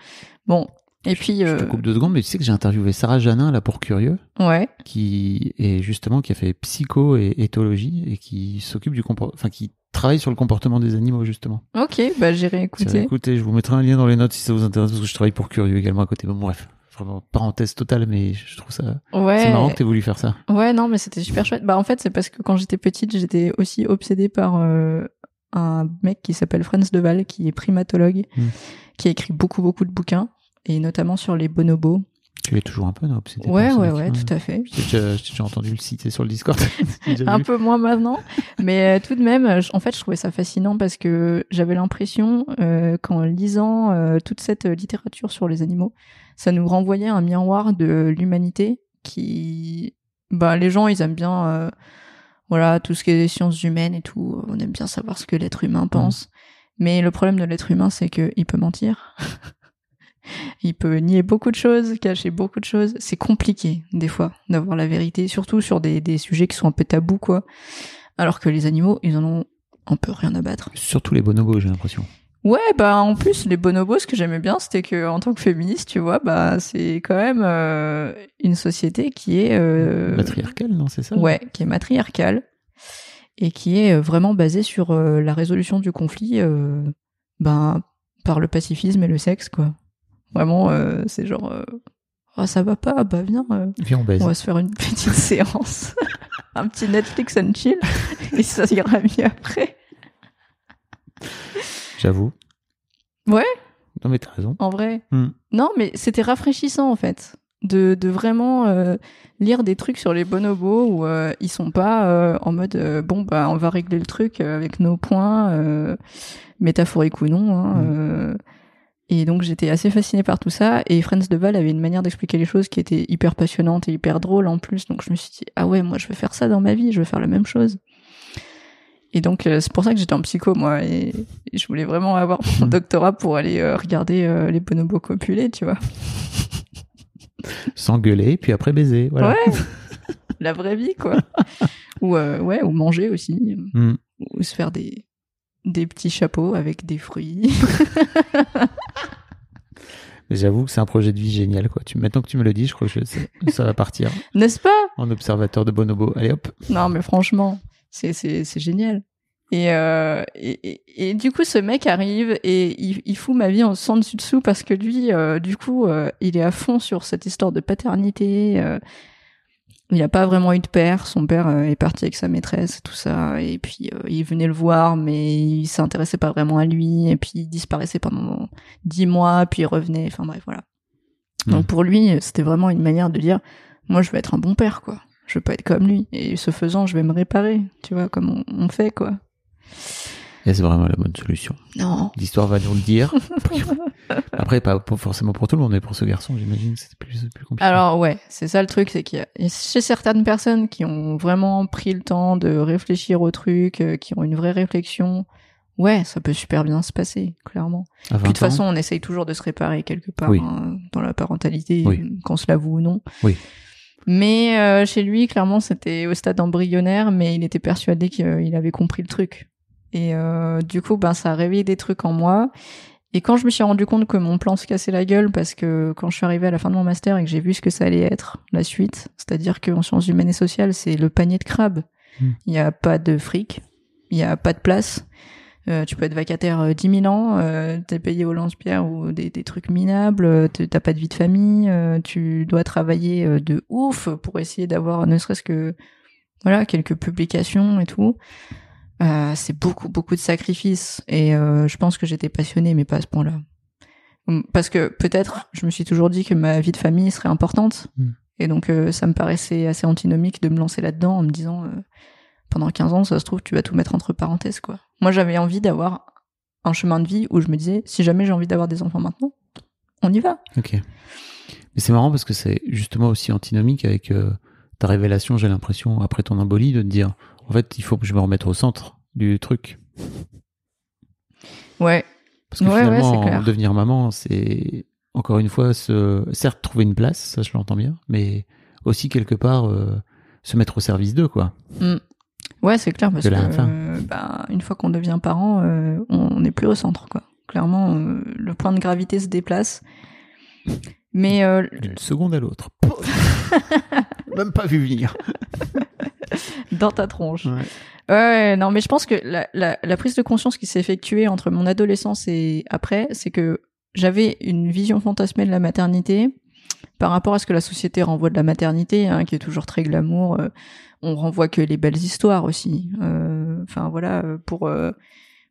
[SPEAKER 2] Bon. Et puis
[SPEAKER 3] Je
[SPEAKER 2] euh,
[SPEAKER 3] te coupe deux secondes, mais tu sais que j'ai interviewé Sarah Janin, là, pour Curieux,
[SPEAKER 2] ouais.
[SPEAKER 3] qui est justement, qui a fait psycho et éthologie, et qui s'occupe du comport... enfin, qui travaille sur le comportement des animaux, justement.
[SPEAKER 2] Ok, bah j'irai écouter.
[SPEAKER 3] écoutez, je vous mettrai un lien dans les notes si ça vous intéresse, parce que je travaille pour Curieux également à côté. Bon, bref. Vraiment, parenthèse totale, mais je trouve ça,
[SPEAKER 2] Ouais.
[SPEAKER 3] c'est marrant que t'aies voulu faire ça.
[SPEAKER 2] Ouais, non, mais c'était super chouette. Bah en fait, c'est parce que quand j'étais petite, j'étais aussi obsédée par euh, un mec qui s'appelle Franz Deval, qui est primatologue,
[SPEAKER 3] Mm.
[SPEAKER 2] qui a écrit beaucoup beaucoup de bouquins, et notamment sur les bonobos.
[SPEAKER 3] Tu es toujours un peu, non C'était
[SPEAKER 2] Ouais, ouais, ouais,
[SPEAKER 3] mec,
[SPEAKER 2] tout à fait.
[SPEAKER 3] J'ai déjà, entendu le citer sur le Discord. (laughs)
[SPEAKER 2] Un
[SPEAKER 3] vu.
[SPEAKER 2] peu moins maintenant, mais euh, tout de même, en fait, je trouvais ça fascinant parce que j'avais l'impression euh, qu'en lisant euh, toute cette littérature sur les animaux, ça nous renvoyait un miroir de l'humanité qui, bah, les gens, ils aiment bien, euh, voilà, tout ce qui est sciences humaines et tout. On aime bien savoir ce que l'être humain pense. Mais le problème de l'être humain, c'est qu'il peut mentir. (laughs) Il peut nier beaucoup de choses, cacher beaucoup de choses. C'est compliqué, des fois, d'avoir la vérité, surtout sur des, des sujets qui sont un peu tabous, quoi. Alors que les animaux, ils en ont un peu rien à battre.
[SPEAKER 3] Surtout les bonobos, j'ai l'impression.
[SPEAKER 2] Ouais, bah en plus les bonobos, ce que j'aimais bien, c'était que en tant que féministe, tu vois, bah c'est quand même euh, une société qui est euh,
[SPEAKER 3] Matriarcal, non, c'est ça?
[SPEAKER 2] Ouais, qui est matriarcale et qui est euh, vraiment basée sur euh, la résolution du conflit, ben par le pacifisme et le sexe, quoi. Vraiment, c'est genre, ah ça va pas, bah viens,
[SPEAKER 3] Viens, on
[SPEAKER 2] on va se faire une petite (laughs) séance, (laughs) un petit Netflix and chill, et ça ira mieux après.
[SPEAKER 3] J'avoue.
[SPEAKER 2] Ouais.
[SPEAKER 3] Non, mais t'as raison.
[SPEAKER 2] En vrai.
[SPEAKER 3] Hmm.
[SPEAKER 2] Non, mais c'était rafraîchissant en fait. De, de vraiment euh, lire des trucs sur les bonobos où euh, ils sont pas euh, en mode euh, bon bah on va régler le truc avec nos points métaphoriques ou non hein,
[SPEAKER 3] Mm.
[SPEAKER 2] euh. et donc j'étais assez fascinée par tout ça et Franz Deval avait une manière d'expliquer les choses qui était hyper passionnante et hyper drôle en plus donc je me suis dit ah ouais moi je veux faire ça dans ma vie je veux faire la même chose et donc euh, c'est pour ça que j'étais en psycho moi et, et je voulais vraiment avoir mon
[SPEAKER 3] Mm.
[SPEAKER 2] doctorat pour aller euh, regarder euh, les bonobos copuler tu vois
[SPEAKER 3] S'engueuler, puis après baiser. Voilà.
[SPEAKER 2] Ouais, (laughs) la vraie vie, quoi. ou euh, ouais, ou manger aussi,
[SPEAKER 3] Hmm.
[SPEAKER 2] ou se faire des des petits chapeaux avec des fruits. (laughs)
[SPEAKER 3] Mais J'avoue que c'est un projet de vie génial, quoi. Tu, maintenant que tu me le dis, je crois que je- ça, ça va partir
[SPEAKER 2] N'est-ce pas?
[SPEAKER 3] En observateur de bonobo. Allez hop.
[SPEAKER 2] Non, mais franchement, c'est génial. Et, euh, et, et, et du coup, ce mec arrive et il, il fout ma vie en sans dessus dessous parce que lui, euh, du coup, euh, il est à fond sur cette histoire de paternité. il a pas vraiment eu de père. Son père est parti avec sa maîtresse, tout ça. Et puis, il venait le voir, mais il s'intéressait pas vraiment à lui. Et puis, il disparaissait pendant dix mois, puis il revenait. Enfin bref, voilà. Donc pour lui, c'était vraiment une manière de dire, moi, je veux être un bon père, quoi. Je veux pas être comme lui. Et ce faisant, je vais me réparer, tu vois, comme on, on fait, quoi.
[SPEAKER 3] Et c'est vraiment la bonne solution?
[SPEAKER 2] Non.
[SPEAKER 3] L'histoire va nous le dire. (laughs) Après, pas pas forcément pour tout le monde, mais pour ce garçon, j'imagine, c'était plus, plus compliqué.
[SPEAKER 2] Alors ouais, c'est ça le truc, c'est qu'il y a chez certaines personnes qui ont vraiment pris le temps de réfléchir au truc, euh, qui ont une vraie réflexion, ouais, ça peut super bien se passer, clairement.
[SPEAKER 3] à 20
[SPEAKER 2] Puis de toute façon, on essaye toujours de se réparer quelque part
[SPEAKER 3] Oui.
[SPEAKER 2] hein, dans la parentalité,
[SPEAKER 3] Oui.
[SPEAKER 2] qu'on se l'avoue ou non.
[SPEAKER 3] Oui.
[SPEAKER 2] Mais euh, chez lui, clairement, c'était au stade embryonnaire, mais il était persuadé qu'il avait compris le truc. Et euh, du coup, ben, ça a réveillé des trucs en moi. Et quand je me suis rendu compte que mon plan se cassait la gueule, parce que quand je suis arrivée à la fin de mon master et que j'ai vu ce que ça allait être, la suite, c'est-à-dire qu'en sciences humaines et sociales, c'est le panier de crabes.
[SPEAKER 3] Hmm.
[SPEAKER 2] Il n'y a pas de fric, il n'y a pas de place. Euh, tu peux être vacataire euh, 10 000 ans, euh, t'es payé au lance-pierre ou des, des trucs minables, euh, t'as pas de vie de famille, euh, tu dois travailler euh, de ouf pour essayer d'avoir ne serait-ce que voilà quelques publications et tout. Euh, c'est beaucoup beaucoup de sacrifices et euh, je pense que j'étais passionnée mais pas à ce point-là. Hum, Parce que peut-être je me suis toujours dit que ma vie de famille serait importante
[SPEAKER 3] Mm.
[SPEAKER 2] et donc euh, ça me paraissait assez antinomique de me lancer là-dedans en me disant euh, pendant 15 ans ça se trouve tu vas tout mettre entre parenthèses quoi. Moi j'avais envie d'avoir un chemin de vie où je me disais si jamais j'ai envie d'avoir des enfants maintenant on y va.
[SPEAKER 3] Ok. Mais c'est marrant parce que c'est justement aussi antinomique avec euh, ta révélation, j'ai l'impression, après ton embolie, de te dire, en fait, il faut que je me remette au centre du truc.
[SPEAKER 2] Ouais.
[SPEAKER 3] Parce que
[SPEAKER 2] Ouais,
[SPEAKER 3] finalement, devenir maman, c'est encore une fois, se, certes, trouver une place, ça je l'entends bien, mais aussi quelque part euh, se mettre au service d'eux, quoi.
[SPEAKER 2] Mm. Ouais, c'est clair parce
[SPEAKER 3] De
[SPEAKER 2] que
[SPEAKER 3] la fin.
[SPEAKER 2] Euh, bah, une fois qu'on devient parent, euh, on n'est plus au centre quoi. Clairement, euh, le point de gravité se déplace. Mais euh,
[SPEAKER 3] D'une seconde à l'autre. (laughs) Même pas vu venir.
[SPEAKER 2] dans ta tronche.
[SPEAKER 3] Ouais.
[SPEAKER 2] Ouais, non, mais je pense que la, la, la prise de conscience qui s'est effectuée entre mon adolescence et après, c'est que j'avais une vision fantasmée de la maternité par rapport à ce que la société renvoie de la maternité, hein, qui est toujours très glamour. euh, on renvoie que les belles histoires aussi. Euh, Enfin voilà, euh, pour euh,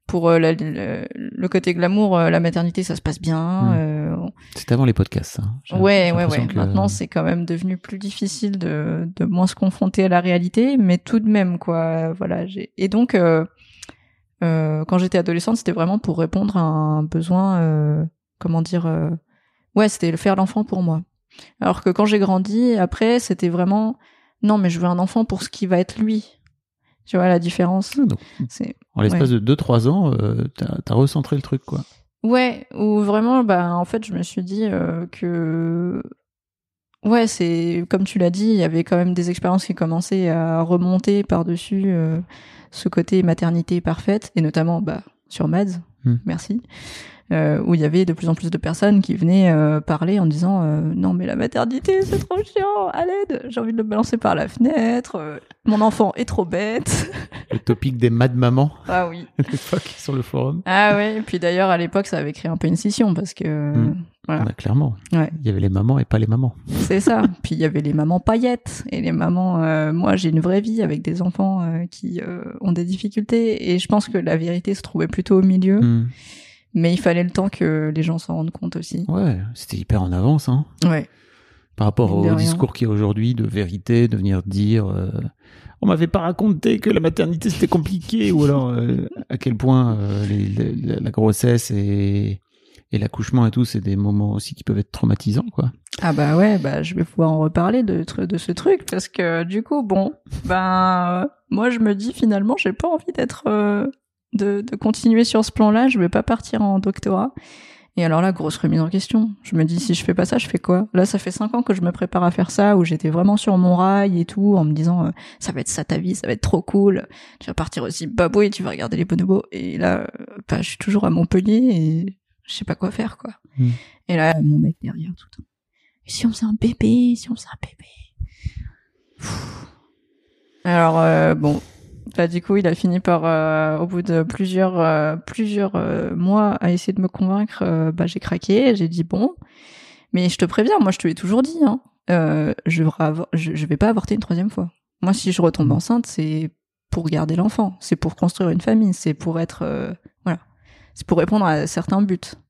[SPEAKER 2] pour la- le, le côté glamour, la maternité, ça se passe bien.
[SPEAKER 3] Mm.
[SPEAKER 2] euh,
[SPEAKER 3] C'était avant les podcasts. J'ai-
[SPEAKER 2] Ouais, ouais, ouais.
[SPEAKER 3] que-
[SPEAKER 2] Maintenant, c'est quand même devenu plus difficile de, de moins se confronter à la réalité, mais tout de même, quoi. Voilà. j'ai- Et donc, quand j'étais adolescente, c'était vraiment pour répondre à un besoin, comment dire, ouais, c'était le faire l'enfant pour moi. Alors que quand j'ai grandi, après, c'était vraiment, non, mais je veux un enfant pour ce qui va être lui. Tu vois la différence?
[SPEAKER 3] Ah, donc, en l'espace
[SPEAKER 2] Ouais.
[SPEAKER 3] de 2-3 ans, euh, t'as as recentré le truc, quoi.
[SPEAKER 2] Ouais, ou vraiment, bah, en fait, je me suis dit euh, que, ouais, c'est comme tu l'as dit, il y avait quand même des expériences qui commençaient à remonter par-dessus euh, ce côté maternité parfaite, et notamment, bah, sur Mads,
[SPEAKER 3] Hmm.
[SPEAKER 2] merci, euh, où il y avait de plus en plus de personnes qui venaient euh, parler en disant, euh, non mais la maternité, c'est trop chiant, à l'aide, j'ai envie de le balancer par la fenêtre, mon enfant est trop bête.
[SPEAKER 3] Le topic des mad mamans
[SPEAKER 2] ah oui. (laughs)
[SPEAKER 3] à l'époque sur le forum.
[SPEAKER 2] Ah ouais, et puis d'ailleurs, à l'époque, ça avait créé un peu une scission, parce que,
[SPEAKER 3] Hmm.
[SPEAKER 2] voilà.
[SPEAKER 3] Ah, clairement.
[SPEAKER 2] Ouais.
[SPEAKER 3] Il y avait les mamans et pas les mamans.
[SPEAKER 2] C'est ça. (laughs) Puis il y avait les mamans paillettes et les mamans. moi, j'ai une vraie vie avec des enfants qui ont des difficultés et je pense que la vérité se trouvait plutôt au milieu.
[SPEAKER 3] Hmm.
[SPEAKER 2] Mais il fallait le temps que les gens s'en rendent compte aussi.
[SPEAKER 3] Ouais, c'était hyper en avance, hein.
[SPEAKER 2] Ouais.
[SPEAKER 3] par rapport au
[SPEAKER 2] rien.
[SPEAKER 3] discours qu'il y a aujourd'hui de vérité, de venir dire euh, on m'avait pas raconté que la maternité c'était compliqué ou alors euh, à quel point euh, les- les- la- grossesse et, et l'accouchement et tout c'est des moments aussi qui peuvent être traumatisants quoi.
[SPEAKER 2] Ah bah ouais, bah je vais pouvoir en reparler de de ce truc parce que du coup bon, ben euh, moi je me dis finalement j'ai pas envie d'être de de continuer sur ce plan-là, je vais pas partir en doctorat. Et alors là, grosse remise en question. Je me dis, si je fais pas ça, je fais quoi? Là, ça fait cinq ans que je me prépare à faire ça, où j'étais vraiment sur mon rail et tout, en me disant, euh, ça va être ça ta vie, ça va être trop cool. Tu vas partir aussi babou et tu vas regarder les bonobos. Et là, euh, bah, je suis toujours à Montpellier et je sais pas quoi faire, quoi.
[SPEAKER 3] Mm.
[SPEAKER 2] Et là, mon mec derrière tout le temps. Et si on faisait un bébé Si on faisait un bébé? Pfff. Alors, euh, bon, bah, du coup, il a fini par, euh, au bout de plusieurs, euh, plusieurs euh, mois, à essayer de me convaincre. bah, j'ai craqué. J'ai dit bon, mais je te préviens, moi, je te l'ai toujours dit. Hein, je, je, je vais pas avorter une troisième fois. Moi, si je retombe enceinte, c'est pour garder l'enfant, c'est pour construire une famille, c'est pour être, voilà, c'est pour répondre à certains buts.